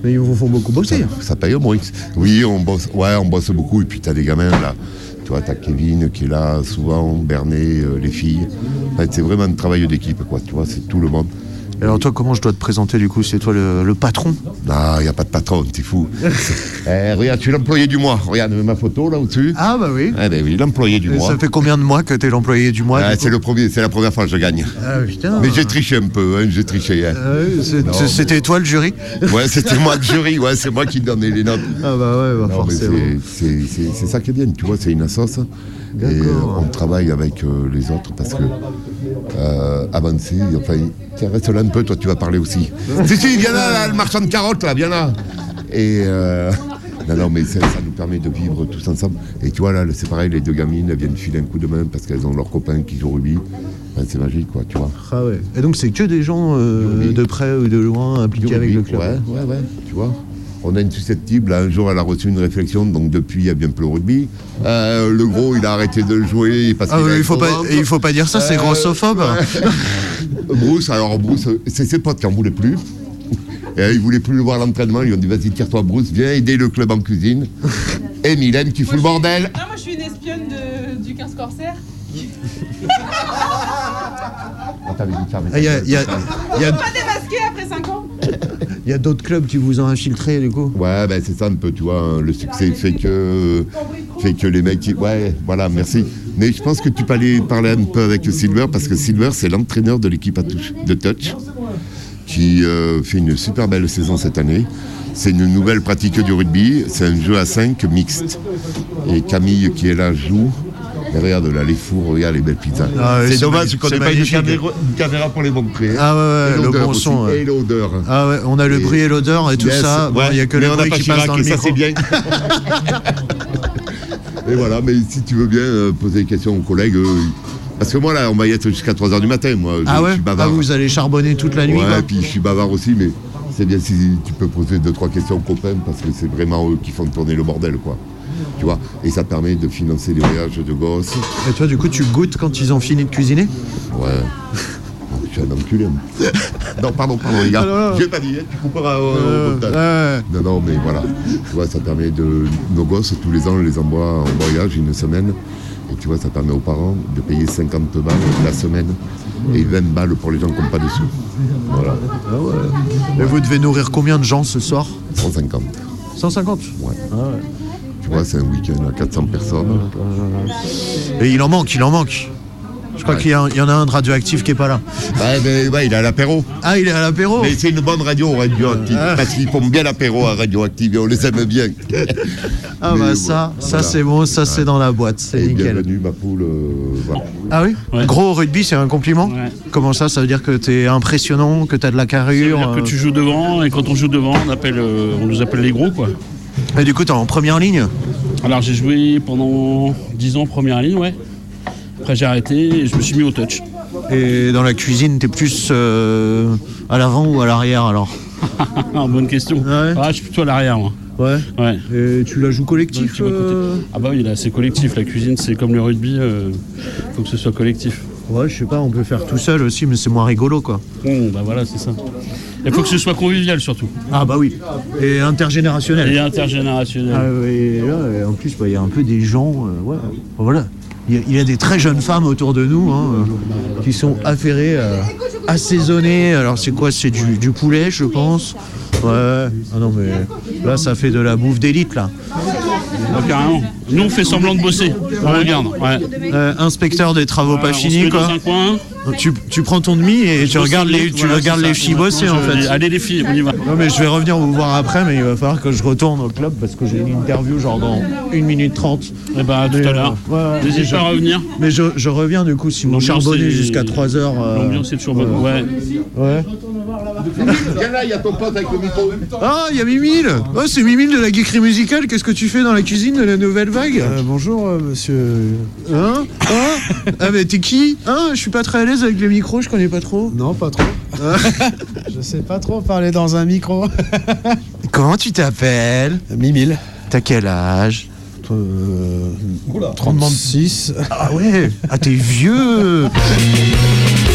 [SPEAKER 3] Mais ils vous font beaucoup bosser.
[SPEAKER 10] Ça paye au moins. Oui, on bosse, ouais, on bosse beaucoup. Et puis tu as des gamins là. Tu vois, tu as Kevin qui est là souvent, Bernet, euh, les filles. En fait, c'est vraiment un travail d'équipe, quoi. Tu vois, c'est tout le monde.
[SPEAKER 3] Alors toi, comment je dois te présenter du coup? C'est toi le, le patron?
[SPEAKER 10] Non, il n'y a pas de patron, t'es fou. Eh, regarde, tu es l'employé du mois. Regarde ma photo là au-dessus.
[SPEAKER 3] Ah bah oui.
[SPEAKER 10] Eh ben oui, l'employé du
[SPEAKER 3] Et
[SPEAKER 10] mois.
[SPEAKER 3] ça fait combien de mois que t'es l'employé du mois
[SPEAKER 10] Ah, c'est le premier, c'est la première fois que je gagne.
[SPEAKER 3] Ah putain.
[SPEAKER 10] Mais j'ai triché un peu, hein, j'ai triché. hein.
[SPEAKER 3] Ah C'était toi le jury?
[SPEAKER 10] Ouais, c'était moi le jury, ouais, c'est moi qui donnais les notes.
[SPEAKER 3] Ah bah ouais, bah forcément.
[SPEAKER 10] c'est ça qui est bien, tu vois, c'est une assoce. Et euh, on travaille avec euh, les autres parce que euh, avancer, enfin, tiens, reste là un peu, toi tu vas parler aussi. si, si, viens là, là, le marchand de carottes, là, viens là. Et non, non, mais ça, ça nous permet de vivre tous ensemble. Et tu vois, là, c'est pareil, les deux gamines, elles viennent filer un coup de main parce qu'elles ont leurs copains qui jouent au rugby. Enfin, c'est magique, quoi, tu vois.
[SPEAKER 3] Ah ouais. Et donc c'est que des gens euh, de près ou de loin impliqués avec le club
[SPEAKER 10] Ouais, ouais, ouais, tu vois. On a une susceptible, un jour elle a reçu une réflexion, donc depuis il y a bien plus le rugby. Euh, le gros il a arrêté de jouer parce
[SPEAKER 3] Ah il faut pas, il faut pas dire ça, c'est
[SPEAKER 10] Euh,
[SPEAKER 3] grossophobe.
[SPEAKER 10] Bruce, alors Bruce, c'est ses potes qui en voulaient plus. Et euh, ils voulaient plus le voir à l'entraînement, ils ont dit vas-y tire-toi Bruce, viens aider le club en cuisine. Et Mylène qui fout le bordel.
[SPEAKER 11] Non, moi je suis une espionne de- du 15 Corsaire.
[SPEAKER 3] Ah, Il y a, il y a- il y a-
[SPEAKER 11] Pas démasqué après 5 ans
[SPEAKER 3] il y a d'autres clubs qui vous ont infiltré du coup?
[SPEAKER 10] Ouais, ben c'est ça un peu, tu vois, hein, le succès fait que, fait que les mecs, qui- ouais, voilà, merci. Mais je pense que tu peux aller parler un peu avec Silver, parce que Silver, c'est l'entraîneur de l'équipe de touch, qui euh, fait une super belle saison cette année. C'est une nouvelle pratique du rugby, c'est un jeu à 5 mixte. Et Camille, qui est là, joue. Regarde là, les fours, regarde les belles pizzas.
[SPEAKER 3] Ah
[SPEAKER 10] c'est dommage qu'on n'ait pas une caméra, une caméra pour les montrer.
[SPEAKER 3] Ah ouais, le bon son.
[SPEAKER 10] Et l'odeur.
[SPEAKER 3] Ah ouais, on a le bruit et l'odeur et tout
[SPEAKER 10] Yes,
[SPEAKER 3] ça.
[SPEAKER 10] Ouais.
[SPEAKER 3] il y a que le bruit qui passe dans le
[SPEAKER 10] ça
[SPEAKER 3] micro.
[SPEAKER 10] c'est bien. et voilà, mais si tu veux bien euh, poser des questions aux collègues, ils- parce que moi là, on va y être jusqu'à 3h du matin, moi, je,
[SPEAKER 3] Ah
[SPEAKER 10] je
[SPEAKER 3] ouais
[SPEAKER 10] suis
[SPEAKER 3] Ah,
[SPEAKER 10] bavard.
[SPEAKER 3] vous allez charbonner toute la nuit
[SPEAKER 10] ouais,
[SPEAKER 3] quoi
[SPEAKER 10] et puis je suis bavard aussi, mais c'est bien si tu peux poser deux trois questions aux copains parce que c'est vraiment eux qui font tourner le bordel, quoi. Tu vois, et ça permet de financer les voyages de gosses.
[SPEAKER 3] Et toi, du coup, tu goûtes quand ils ont fini de cuisiner
[SPEAKER 10] Ouais. Je suis un enculé. non, pardon, pardon, les gars.
[SPEAKER 3] Ah.
[SPEAKER 10] Je l'ai pas dit, hein, tu couperas au, au
[SPEAKER 3] Euh, ouais.
[SPEAKER 10] Non, non, mais voilà. Tu vois, ça permet de. Nos gosses, tous les ans, on les envoie en voyage une semaine. Et tu vois, ça permet aux parents de payer 50 balles la semaine et 20 balles pour les gens qui n'ont pas de sous. Voilà.
[SPEAKER 3] Et vous devez nourrir combien de gens ce soir?
[SPEAKER 10] 150.
[SPEAKER 3] 150
[SPEAKER 10] Ouais. Tu vois, c'est un week-end à 400 personnes.
[SPEAKER 3] Et il en manque, il en manque. Je crois
[SPEAKER 10] Ouais.
[SPEAKER 3] qu'il y, en a un de radioactif qui est pas là.
[SPEAKER 10] Ouais, mais ouais, il est à l'apéro.
[SPEAKER 3] Ah, il est à l'apéro
[SPEAKER 10] Mais c'est une bonne radio radioactive.
[SPEAKER 3] Ah.
[SPEAKER 10] Parce qu'ils font bien l'apéro à radioactive et on les aime bien.
[SPEAKER 3] Ah
[SPEAKER 10] Mais
[SPEAKER 3] bah
[SPEAKER 10] bon,
[SPEAKER 3] ça, ça
[SPEAKER 10] voilà.
[SPEAKER 3] c'est bon, ça c'est dans la boîte, c'est nickel.
[SPEAKER 10] bienvenue, ma poule. euh, voilà.
[SPEAKER 3] Ah oui
[SPEAKER 12] Ouais.
[SPEAKER 3] Gros rugby, c'est un compliment
[SPEAKER 12] Ouais.
[SPEAKER 3] Comment ça Ça veut dire que t'es impressionnant, que t'as de la
[SPEAKER 12] Ça veut
[SPEAKER 3] carrure
[SPEAKER 12] dire que
[SPEAKER 3] euh,
[SPEAKER 12] tu joues devant et quand on joue devant, on, appelle, euh, on nous appelle les gros quoi.
[SPEAKER 3] Et du coup, t'es en première ligne
[SPEAKER 12] Alors j'ai joué pendant 10 ans première ligne, ouais. Après j'ai arrêté et je me suis mis au touch.
[SPEAKER 3] Et dans la cuisine, t'es plus euh, à l'avant ou à l'arrière alors
[SPEAKER 12] Bonne question.
[SPEAKER 3] Ouais.
[SPEAKER 12] Ah, je suis plutôt à l'arrière moi.
[SPEAKER 3] Ouais.
[SPEAKER 12] Ouais.
[SPEAKER 3] Et tu la joues collectif euh
[SPEAKER 12] Ah bah oui, là c'est collectif. La cuisine c'est comme le rugby, euh, faut que ce soit collectif.
[SPEAKER 3] Ouais, je sais pas, on peut faire tout seul aussi, mais c'est moins rigolo quoi.
[SPEAKER 12] Bon, bah voilà, c'est ça. Il faut que ce soit convivial surtout.
[SPEAKER 3] Ah bah oui. Et intergénérationnel.
[SPEAKER 12] Et intergénérationnel.
[SPEAKER 3] Ah, et là, en plus, bah, il y a un peu des gens. euh, ouais. Bon, voilà. Il y, a, des très jeunes femmes autour de nous hein, euh, qui sont affairées, euh, assaisonnées. Alors, c'est quoi? C'est du, du poulet, je pense. Ouais. Ah non, mais là, ça fait de la bouffe d'élite, là.
[SPEAKER 12] Ah, carrément. Nous, on fait semblant de bosser. On regarde. Ouais.
[SPEAKER 3] Euh, inspecteur des travaux
[SPEAKER 12] Voilà,
[SPEAKER 3] pas finis, quoi. Tu, tu prends ton demi et tu regardes les, tu
[SPEAKER 12] Voilà,
[SPEAKER 3] regardes
[SPEAKER 12] c'est
[SPEAKER 3] les
[SPEAKER 12] ça.
[SPEAKER 3] filles bosser, en fait.
[SPEAKER 12] Allez les filles, on y va.
[SPEAKER 3] Non mais je vais revenir vous voir après, mais il va falloir que je retourne au club parce que j'ai une interview genre dans 1 minute 30.
[SPEAKER 12] Eh à tout à l'heure. N'hésite
[SPEAKER 3] je-
[SPEAKER 12] pas à revenir.
[SPEAKER 3] Mais je, je reviens du coup si vous charbonnez jusqu'à 3 heures. euh,
[SPEAKER 12] L'ambiance est toujours bonne. Ouais.
[SPEAKER 3] Ouais.
[SPEAKER 10] Là, il y a ton pote avec le micro.
[SPEAKER 3] Ah, il y a Mimile Oh, c'est Mimile de la geekerie musicale. Qu'est-ce que tu fais dans la cuisine de la nouvelle vague
[SPEAKER 13] bonjour, euh, monsieur.
[SPEAKER 3] Hein Hein Ah, mais t'es qui Hein Je suis pas très à l'aise avec les micros, je connais pas trop.
[SPEAKER 13] Non, pas trop. Je sais pas trop parler dans un micro.
[SPEAKER 3] Comment tu t'appelles
[SPEAKER 13] Mimile.
[SPEAKER 3] T'as quel âge
[SPEAKER 13] Euh, 36.
[SPEAKER 3] Ah ouais Ah, t'es vieux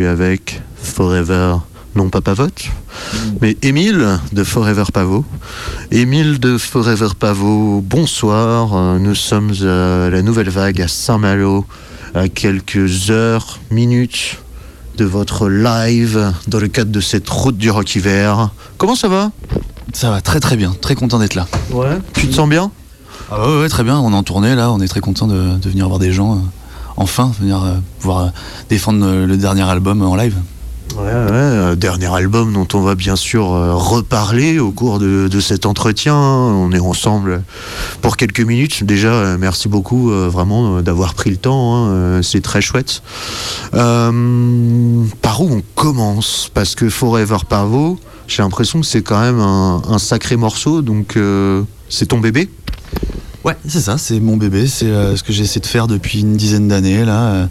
[SPEAKER 3] suis avec Forever, non pas Pavote, mais Émile de Forever Pavot. Émile de Forever Pavot, bonsoir. Nous sommes à la nouvelle vague à Saint-Malo, à quelques heures, minutes de votre live dans le cadre de cette route du rock hiver. Comment ça va?
[SPEAKER 14] Ça va très très bien, très content d'être là.
[SPEAKER 3] Ouais. Tu te sens bien?
[SPEAKER 14] Ah ouais, ouais, très bien, on est en tournée là, on est très content de, de venir voir des gens, euh, enfin, venir euh, pouvoir euh, défendre euh, le dernier album en live.
[SPEAKER 3] Ouais, ouais, dernier album dont on va bien sûr reparler au cours de, cet entretien. On est ensemble pour quelques minutes. Déjà, merci beaucoup vraiment d'avoir pris le temps. hein, C'est très chouette. Par où on commence? Parce que Forever Pavot, j'ai l'impression que c'est quand même un, sacré morceau. Donc, c'est ton bébé?
[SPEAKER 14] Ouais, c'est ça, c'est mon bébé, c'est euh, ce que j'ai essayé de faire depuis une dizaine d'années là. Euh,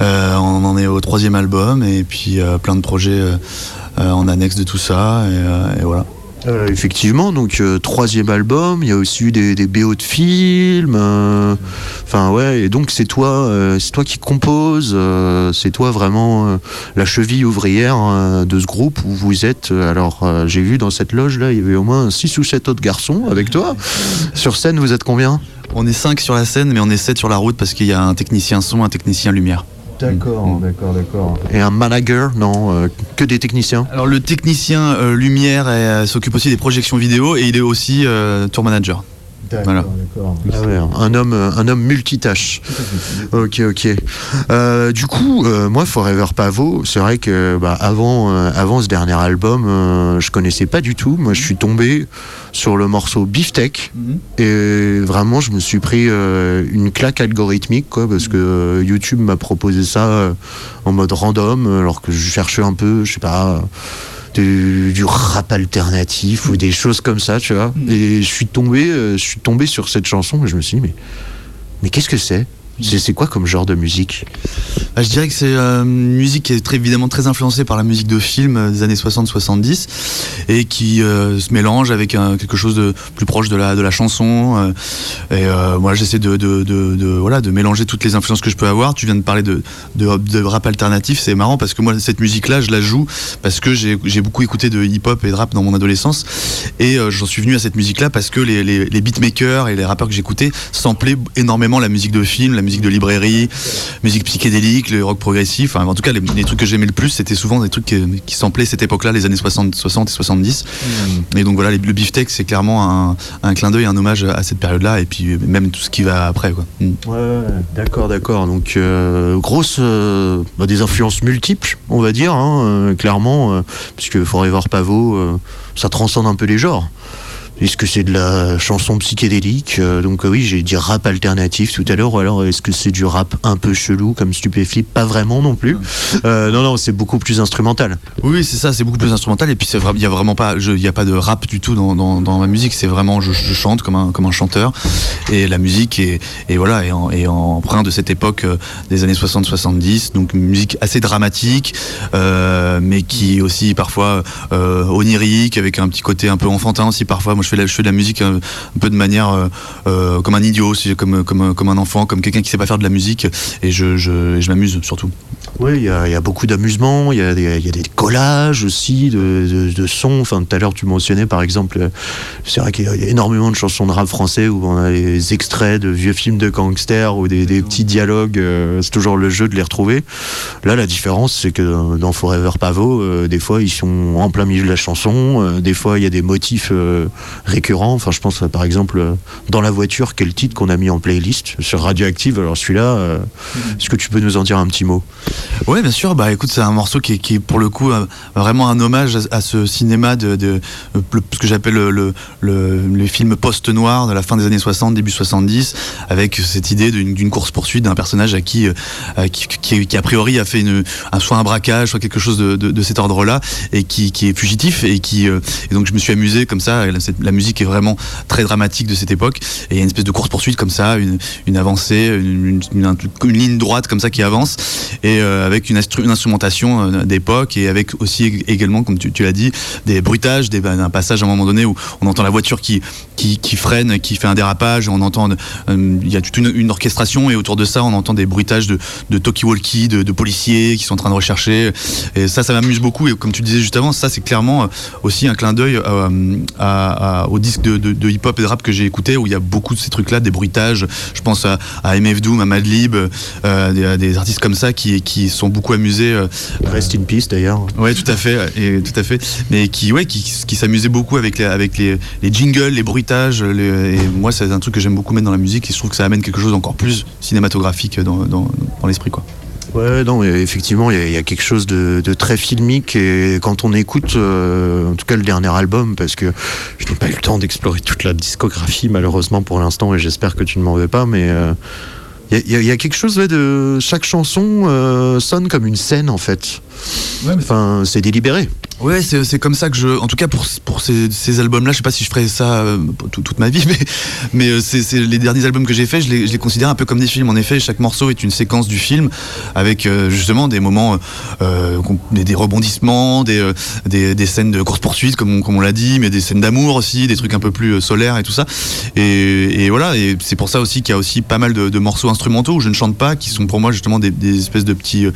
[SPEAKER 14] euh, on en est au troisième album et puis plein de projets en annexe de tout ça et voilà.
[SPEAKER 3] Euh, effectivement, donc euh, troisième album, il y a aussi eu des, BO de films. euh, Enfin ouais, et donc c'est toi, c'est toi qui compose, c'est toi vraiment la cheville ouvrière de ce groupe où vous êtes. alors j'ai vu dans cette loge là, il y avait au moins 6 ou 7 autres garçons avec toi. Sur scène, vous êtes combien?
[SPEAKER 14] On est cinq sur la scène, mais on est sept sur la route parce qu'il y a un technicien son, un technicien lumière.
[SPEAKER 3] D'accord, d'accord, d'accord. Et un manager, non, euh, que des techniciens?
[SPEAKER 14] Alors le technicien euh, lumière euh, s'occupe aussi des projections vidéo et il est aussi euh, tour manager. Voilà.
[SPEAKER 3] Ah ouais, un homme, un homme multitâche. Ok, ok. Euh, du coup, euh, moi, Forever Pavot, c'est vrai que bah, avant, euh, avant ce dernier album, je connaissais pas du tout. Moi, je suis tombé sur le morceau Beefsteak et vraiment, je me suis pris une claque algorithmique, quoi, parce que YouTube m'a proposé ça en mode random, alors que je cherchais un peu, je sais pas du, du rap alternatif ou des choses comme ça, tu vois. Et je suis tombé, euh, je suis tombé sur cette chanson et je me suis dit, mais, mais qu'est-ce que c'est? C'est, quoi comme genre de musique
[SPEAKER 14] Bah, je dirais que c'est euh, une musique qui est très, évidemment très influencée par la musique de film euh, des années 60-70 et qui euh, se mélange avec quelque chose de plus proche de la, de la chanson. et moi, j'essaie de, voilà, de mélanger toutes les influences que je peux avoir. Tu viens de parler de, rap alternatif, c'est marrant parce que moi, cette musique-là, je la joue parce que j'ai beaucoup écouté de hip-hop et de rap dans mon adolescence. Et j'en suis venu à cette musique-là parce que les beatmakers et les rappeurs que j'écoutais samplaient énormément la musique de film, la musique de librairie, musique psychédélique, le rock progressif. Enfin, en tout cas, les, les trucs que j'aimais le plus, c'était souvent des trucs qui, qui samplaient cette époque-là, les années 60, 60 et 70. Et donc voilà, les- le beefsteak, c'est clairement un, un clin d'œil, un hommage à cette période-là, et puis même tout ce qui va après. Quoi. Mm.
[SPEAKER 3] Ouais, d'accord, d'accord. Donc, euh, grosse. euh, bah, des influences multiples, on va dire, hein, euh, clairement, euh, puisque Forever Pavot, ça transcende un peu les genres. Est-ce que c'est de la chanson psychédélique Euh, Donc euh, oui, j'ai dit rap alternatif tout à l'heure. Ou alors est-ce que c'est du rap un peu chelou comme Stupéflip? Pas vraiment non plus. Euh, non, non, c'est beaucoup plus instrumental.
[SPEAKER 14] Oui, c'est ça, c'est beaucoup plus instrumental. Et puis, il y a vraiment pas, il a pas de rap du tout dans, ma musique. C'est vraiment, je, chante comme un, comme un chanteur. Et la musique est, voilà, est en, est emprunt de cette époque des années 60-70. Donc, musique assez dramatique, mais qui est aussi parfois onirique, avec un petit côté un peu enfantin aussi parfois. Moi, je fais, de la musique un, un peu de manière euh, euh, comme un idiot, comme, comme, un enfant, comme quelqu'un qui sait pas faire de la musique. Et je m'amuse surtout.
[SPEAKER 3] Oui, il y, y a beaucoup d'amusement, il y, a des- il y a des collages aussi de, de, de sons. Enfin, tout à l'heure, tu mentionnais par exemple, c'est vrai qu'il y a énormément de chansons de rap français où on a des extraits de vieux films de gangsters ou des, des petits dialogues. euh, c'est toujours le jeu de les retrouver. Là, la différence, c'est que dans Forever Pavot, euh, des fois, ils sont en plein milieu de la chanson. euh, des fois, il y a des motifs récurrents. Enfin, je pense par exemple dans la voiture, quel titre qu'on a mis en playlist sur Radioactive? Alors celui-là, euh, est-ce que tu peux nous en dire un petit mot?
[SPEAKER 14] Ouais, bien sûr. Bah, écoute, c'est un morceau qui est, qui pour le coup euh, vraiment un hommage à, ce cinéma de, de euh, ce que j'appelle le, le, le- les films post-noirs de la fin des années 60, début 70, avec cette idée d'une d'une course poursuite d'un personnage euh, à qui, qui, qui, a priori a fait une, un, soit un braquage, soit quelque chose de, de, cet ordre-là, et qui, qui est fugitif et qui donc je me suis amusé comme ça. La, musique est vraiment très dramatique de cette époque. Et il y a une espèce de course poursuite comme ça, une, une avancée, une, une- une- ligne droite comme ça qui avance, et avec une, instru- une instrumentation euh, d'époque et avec aussi ég- également, comme tu, l'as dit, des bruitages, des, un passage à un moment donné où on entend la voiture qui, qui, freine, qui fait un dérapage, on entend, euh, il y a toute une, orchestration et autour de ça on entend des bruitages de, de talkie-walkie, de, policiers qui sont en train de rechercher. Et ça, ça m'amuse beaucoup. Et comme tu disais juste avant, ça c'est clairement euh, aussi un clin d'œil euh, au disque de, hip-hop et de rap que j'ai écouté où il y a beaucoup de ces trucs-là, des bruitages. Je pense à, MF Doom, à Madlib, euh, des, des artistes comme ça qui sont beaucoup amusés. euh,
[SPEAKER 3] Rest in peace d'ailleurs.
[SPEAKER 14] Ouais, tout à fait, et tout à fait. Mais qui, ouais, qui, qui s'amusait beaucoup avec les, avec les, les jingles, les bruitages. les- et moi, c'est un truc que j'aime beaucoup mettre dans la musique. Et je trouve que ça amène quelque chose d'encore plus cinématographique dans, dans, dans l'esprit, quoi.
[SPEAKER 3] Ouais, non, effectivement, il y, a- il y a quelque chose de, de très filmique et quand on écoute, euh, en tout cas le dernier album, parce que je n'ai pas eu le temps d'explorer toute la discographie malheureusement pour l'instant et j'espère que tu ne m'en veux pas, mais euh, il y, a- y y quelque chose ouais, de chaque chanson euh, sonne comme une scène en fait. Enfin, c'est délibéré.
[SPEAKER 14] Ouais, c'est c'est comme ça que je. En tout cas, pour, pour ces, ces albums-là, je sais pas si je ferai ça euh, pour tout- toute ma vie, mais, mais euh, c'est c'est les derniers albums que j'ai faits, je les, je les considère un peu comme des films. En effet, chaque morceau est une séquence du film avec euh, justement des moments, euh, qu'on- des, rebondissements, des, euh, des, des scènes de course-poursuite, comme, on- comme on l'a dit, mais des scènes d'amour aussi, des trucs un peu plus euh, solaires et tout ça. Et, et voilà, et c'est pour ça aussi qu'il y a aussi pas mal de, de morceaux instrumentaux où je ne chante pas, qui sont pour moi justement des, espèces de petits, euh,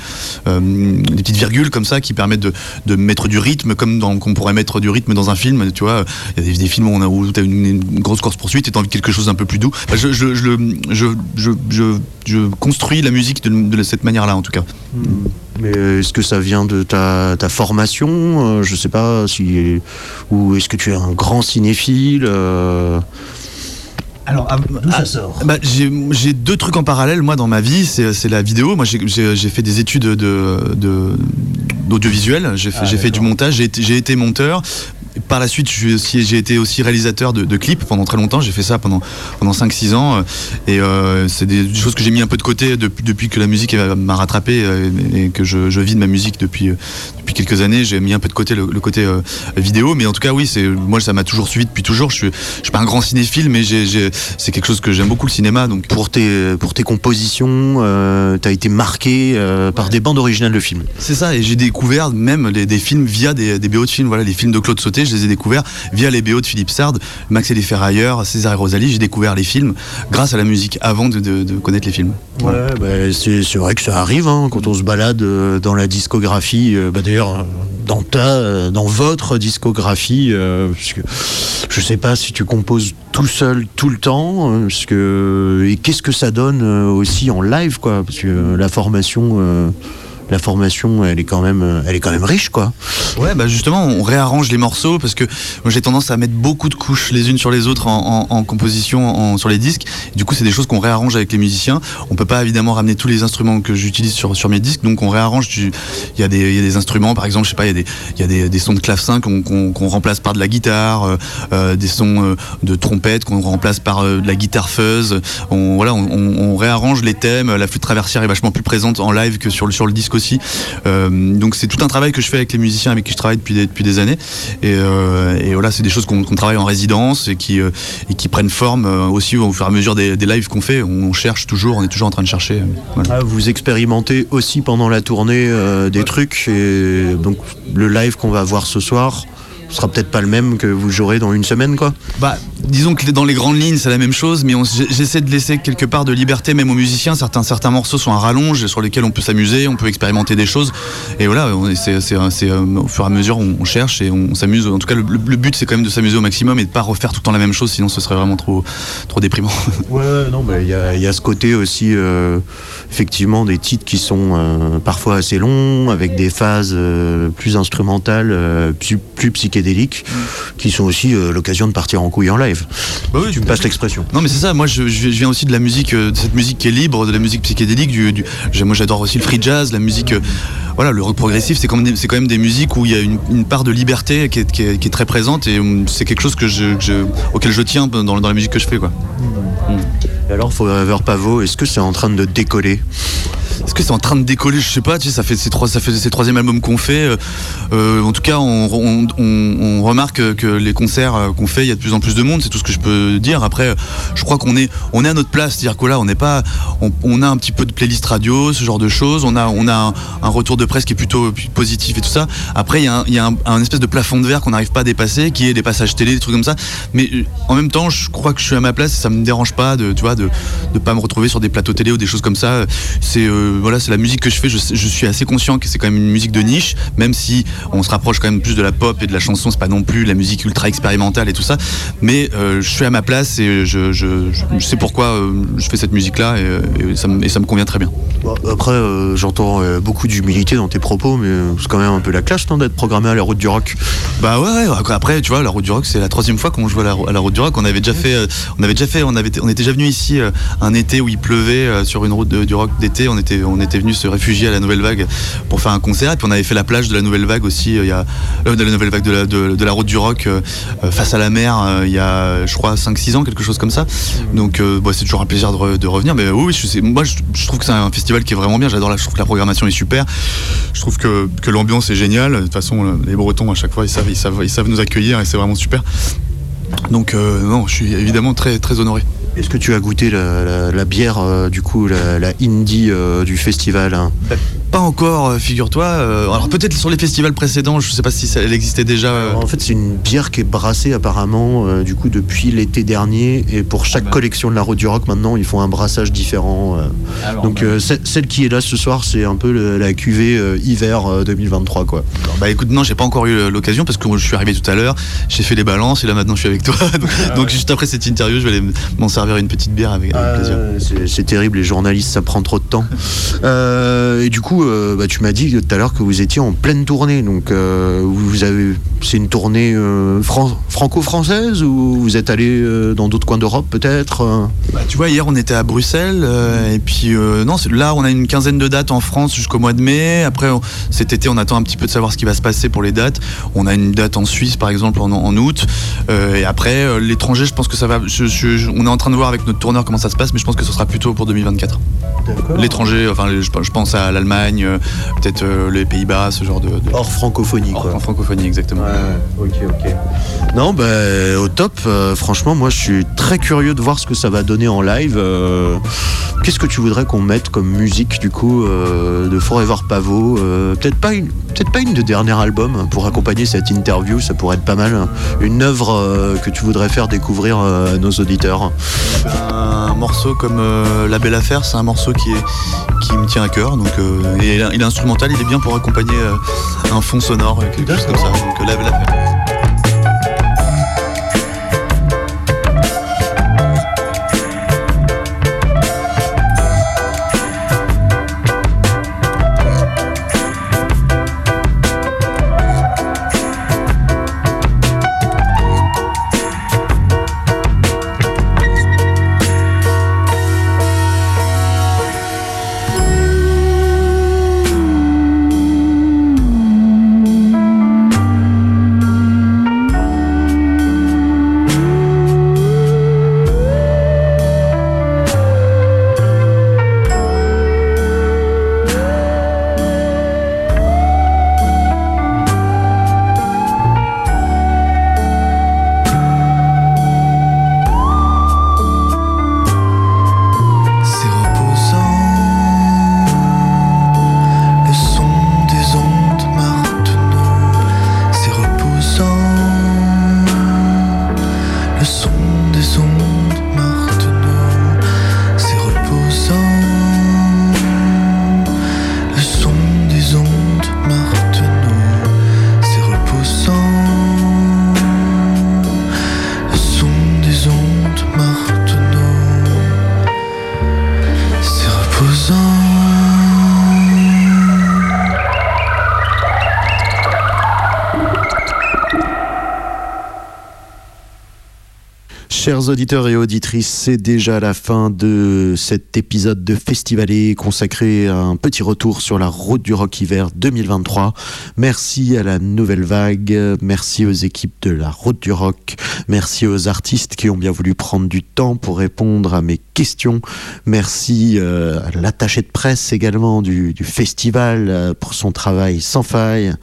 [SPEAKER 14] euh, des petites virgules comme ça qui permettent de, de mettre du rythme comme dans, qu'on pourrait mettre du rythme dans un film. Tu vois, il y a des, des films où on a où t'as une, une grosse course poursuite et t'as envie de quelque chose d'un peu plus doux. Bah, je, je, je, le- je, je, je, je construis la musique de, de cette manière-là en tout cas.
[SPEAKER 3] Mais euh, est-ce que ça vient de ta, ta formation Euh, Je sais pas si. Ou est-ce que tu es un grand cinéphile euh,
[SPEAKER 14] Alors, ça sort? bah, j'ai, j'ai deux trucs en parallèle, moi, dans ma vie. C'est, c'est la vidéo. Moi, j'ai, j'ai- j'ai fait des études de, de- d'audiovisuel. J'ai fait,
[SPEAKER 3] Ah,
[SPEAKER 14] j'ai fait du montage. J'ai été, j'ai été monteur. Par la suite, j'ai été aussi réalisateur de, de clips pendant très longtemps. J'ai fait ça pendant, pendant 5-6 ans. Et euh, c'est des, choses que j'ai mis un peu de côté depuis, depuis que la musique m'a rattrapé euh, et que je, je vis de ma musique depuis, euh, depuis quelques années. J'ai mis un peu de côté le, le côté euh, vidéo. Mais en tout cas, oui, moi, ça m'a toujours suivi depuis toujours. Je suis, je suis pas un grand cinéphile, mais c'est quelque chose que j'aime beaucoup le cinéma. Donc
[SPEAKER 3] pour tes, pour tes compositions, euh, t'as été marqué par des bandes originales de films.
[SPEAKER 14] C'est ça, et j'ai découvert même les- des films via des, des BO de films. Voilà, les films de Claude Sauté, je les ai découverts via les BO de Philippe Sard, Max et les Ferrailleurs, César et Rosalie. J'ai découvert les films grâce à la musique avant de, de- de connaître les films.
[SPEAKER 3] Ouais, bah, c'est vrai que ça arrive hein, quand on se balade euh, dans la discographie. euh, bah, D'ailleurs, euh, dans ta, dans votre discographie, euh, parce que je sais pas si tu composes tout seul tout le temps, parce que et qu'est-ce que ça donne aussi en live, quoi, parce que la formation. euh, la formation, elle est quand même, elle est quand même riche, quoi.
[SPEAKER 14] Ouais, bah justement, on réarrange les morceaux parce que j'ai tendance à mettre beaucoup de couches les unes sur les autres en, composition, en- sur les disques. Du coup, c'est des choses qu'on réarrange avec les musiciens. On peut pas évidemment ramener tous les instruments que j'utilise sur, sur mes disques, donc on réarrange. Il y, y a des instruments, par exemple, je sais pas, il y a des, y a des, sons de clavecin qu'on remplace par de la guitare, euh, euh, des sons euh, de trompette qu'on remplace par de la guitare fuzz. On, voilà, on réarrange les thèmes. La flûte traversière est vachement plus présente en live que sur le, sur le disque aussi. Euh, donc c'est tout un travail que je fais avec les musiciens avec qui je travaille depuis des, depuis des années. Et, euh, et voilà, c'est des choses qu'on travaille en résidence et qui, euh, et qui prennent forme aussi au fur et à mesure des, des lives qu'on fait. On cherche toujours, on est toujours en train de chercher. voilà.
[SPEAKER 3] Ah, vous expérimentez aussi pendant la tournée des trucs et donc le live qu'on va voir ce soir sera peut-être pas le même que vous jouerez dans une semaine quoi.
[SPEAKER 14] Bah, disons que dans les grandes lignes, c'est la même chose, mais j'essaie de laisser quelque part de liberté même aux musiciens. Certains, certains morceaux sont à rallonge sur lesquels on peut s'amuser, on peut expérimenter des choses. Et voilà, c'est euh, au fur et à mesure, on, on cherche et on, s'amuse. En tout cas, le, le but, c'est quand même de s'amuser au maximum et de pas refaire tout le temps la même chose, sinon ce serait vraiment trop, trop déprimant.
[SPEAKER 3] Ouais, non, mais il y, a- il y a ce côté aussi, euh, effectivement, des titres qui sont euh, parfois assez longs, avec des phases euh, plus instrumentales, euh, plus, plus psychédéliques, qui sont aussi l'occasion de partir en couille en live. tu me passes l'expression.
[SPEAKER 14] Non mais c'est ça, moi je, je viens aussi de la musique, de cette musique qui est libre, de la musique psychédélique, du, moi j'adore aussi le free jazz, la musique, voilà, le rock progressif, c'est quand, même des- c'est quand même des musiques où il y a une, une part de liberté qui est, qui est- qui est très présente et hum, c'est quelque chose que je, que je- auquel je tiens dans, dans la musique que je fais quoi.
[SPEAKER 3] Et alors, Forever Pavot, est-ce que c'est en train de décoller?
[SPEAKER 14] Est-ce que c'est en train de décoller? Je sais pas. Tu sais, ça fait ces trois, ça ces troisième album qu'on fait. euh, euh, en tout cas, on, remarque que les concerts euh, qu'on fait, il y a de plus en plus de monde. C'est tout ce que je peux dire. Après, je crois qu'on est, on est à notre place. C'est-à-dire que là, on n'est pas, on, a un petit peu de playlist radio, ce genre de choses. On a, on a un, retour de presse qui est plutôt positif et tout ça. Après, il y a un, espèce de plafond de verre qu'on n'arrive pas à dépasser, qui est des passages télé, des trucs comme ça. Mais en même temps, je crois que je suis à ma place et ça me dérange pas de, tu vois, de pas me retrouver sur des plateaux télé ou des choses comme ça. C'est, euh, voilà, c'est la musique que je fais. Je, suis assez conscient que c'est quand même une musique de niche, même si on se rapproche quand même plus de la pop et de la chanson. C'est pas non plus la musique ultra expérimentale et tout ça. Mais euh, je suis à ma place et je, je, sais pourquoi euh, je fais cette musique-là et, et ça, me- et ça me convient très bien.
[SPEAKER 3] Après, j'entends beaucoup d'humilité dans tes propos, mais c'est quand même un peu la classe non, d'être programmé à la route du rock.
[SPEAKER 14] Bah ouais, ouais, après tu vois la route du rock c'est la troisième fois qu'on joue à la, à la route du rock on avait déjà fait on avait déjà fait on avait on était déjà venu ici euh, un été où il pleuvait euh, sur une route du rock d'été on était on venu se réfugier à la nouvelle vague pour faire un concert et puis on avait fait la plage de la nouvelle vague aussi euh, il y a de la nouvelle vague de la, route du rock face à la mer il y a je crois 5-6 ans quelque chose comme ça donc bah, c'est toujours un plaisir de, re- de revenir mais oui, moi je, trouve que c'est un festival qui est vraiment bien j'adore la, je trouve que la programmation est super je trouve que, l'ambiance est géniale. De toute façon, les Bretons, à chaque fois, ils savent, ils savent, ils savent nous accueillir et c'est vraiment super. Donc, non, je suis évidemment très, très honoré.
[SPEAKER 3] Est-ce que tu as goûté la, la- la bière, euh, du coup, la, la indie euh, du festival hein
[SPEAKER 14] Pas encore, euh, figure-toi. euh, alors, peut-être sur les festivals précédents, je sais pas si ça, elle existait déjà. euh,
[SPEAKER 3] En fait, c'est une bière qui est brassée apparemment euh, du coup depuis l'été dernier et pour chaque collection de la Route du Rock maintenant ils font un brassage différent. euh.
[SPEAKER 14] Alors,
[SPEAKER 3] Donc
[SPEAKER 14] bah-
[SPEAKER 3] euh, ce- celle qui est là ce soir c'est un peu le- la cuvée euh, hiver euh, 2023 quoi.
[SPEAKER 14] Bah écoute, non, j'ai pas encore eu l'occasion parce que je suis arrivé tout à l'heure, j'ai fait les balances et là maintenant je suis avec toi. donc, donc juste après cette interview, je vais aller m'en servir une petite bière avec, avec plaisir.
[SPEAKER 3] Euh, c'est- C'est terrible, les journalistes, ça prend trop de temps. Euh, et du coup, euh, bah, tu m'as dit tout à l'heure que vous étiez en pleine tournée. Donc, euh, vous avez, c'est une tournée euh, fran- franco-française ou vous êtes allé euh, dans d'autres coins d'Europe peut-être
[SPEAKER 14] Bah, tu vois, hier on était à Bruxelles euh, et puis euh, non, là on a une quinzaine de dates en France jusqu'au mois de mai. Après on- cet été on attend un petit peu de savoir ce qui va se passer pour les dates. On a une date en Suisse par exemple en, en août Euh, et après euh, l'étranger, je pense que ça va. je- je- je- on est en train de voir avec notre tourneur comment ça se passe, mais je pense que ce sera plutôt pour 2024. L'étranger, enfin je, je pense à l'Allemagne, euh, peut-être euh, les Pays-Bas, ce genre de, de-
[SPEAKER 3] Hors francophonie,
[SPEAKER 14] hors-
[SPEAKER 3] quoi.
[SPEAKER 14] En francophonie, exactement.
[SPEAKER 3] ok, ok. Non, bah, au top. Euh, franchement, moi, je suis très curieux de voir ce que ça va donner en live. Euh, Qu'est-ce que tu voudrais qu'on mette comme musique, du coup, euh, de Forever Pavot Euh, Peut-être pas une, peut-être pas une de dernier album hein, pour accompagner cette interview. Ça pourrait être pas mal. hein. Une œuvre euh, que tu voudrais faire découvrir euh, à nos auditeurs.
[SPEAKER 14] Un morceau comme euh, La Belle Affaire, c'est un morceau qui, est, qui me tient à cœur. Donc, euh, et il est instrumental, il est bien pour accompagner euh, un fond sonore, euh, quelque chose comme ça. Donc, euh, La Belle Affaire.
[SPEAKER 3] Auditeurs et auditrices, c'est déjà la fin de cet épisode de Festivalé consacré à un petit retour sur la route du rock hiver 2023. Merci à la nouvelle vague, merci aux équipes de la route du rock, merci aux artistes qui ont bien voulu prendre du temps pour répondre à mes questions. Merci euh, à l'attaché de presse également du, festival euh, pour son travail sans faille.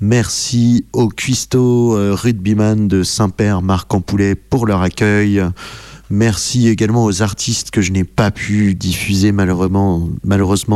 [SPEAKER 3] Merci au cuistot euh, rugbyman de Saint-Père, Marc Ampoulet, pour leur accueil. Merci également aux artistes que je n'ai pas pu diffuser malheureusement,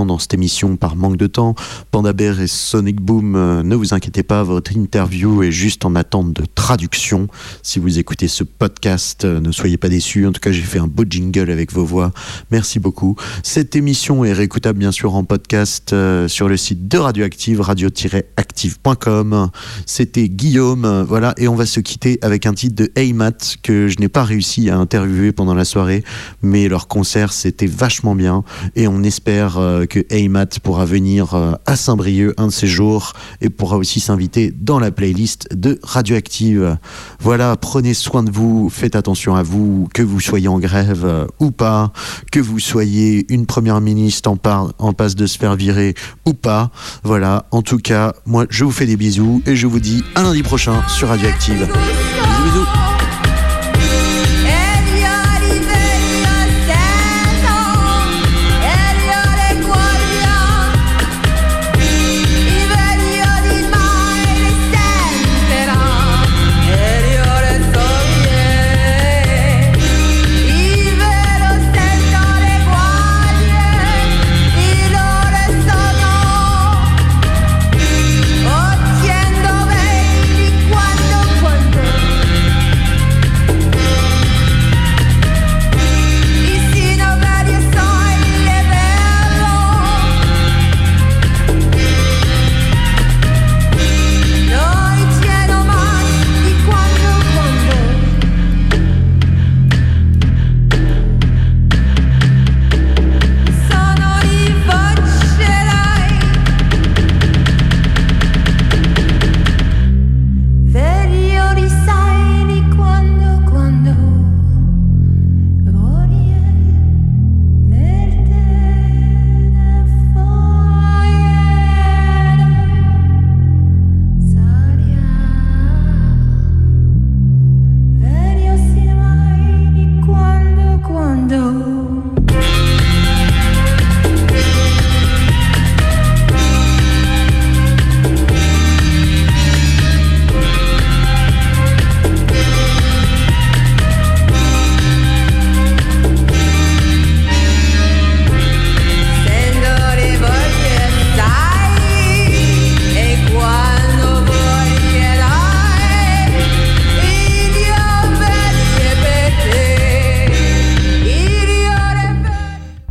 [SPEAKER 3] dans cette émission par manque de temps. Panda Bear et Sonic Boom, euh, ne vous inquiétez pas, votre interview est juste en attente de traduction. Si vous écoutez ce podcast, euh, ne soyez pas déçus. En tout cas, j'ai fait un beau jingle avec vos voix. Merci beaucoup. Cette émission est réécoutable bien sûr en podcast euh, sur le site de Radioactive, radio-active.com. C'était Guillaume, voilà, et on va se quitter avec un titre de Hey Matt que je n'ai pas réussi à interviewer pendant la soirée, mais leur concert c'était vachement bien et on espère euh, que Hey Matt pourra venir euh, à Saint-Brieuc un de ces jours et pourra aussi s'inviter dans la playlist de Radioactive. Voilà, prenez soin de vous, faites attention à vous, que vous soyez en grève euh, ou pas, que vous soyez une première ministre en, par- en passe de se faire virer ou pas. Voilà, en tout cas, moi je vous fais des bisous et je vous dis à lundi prochain sur Radioactive.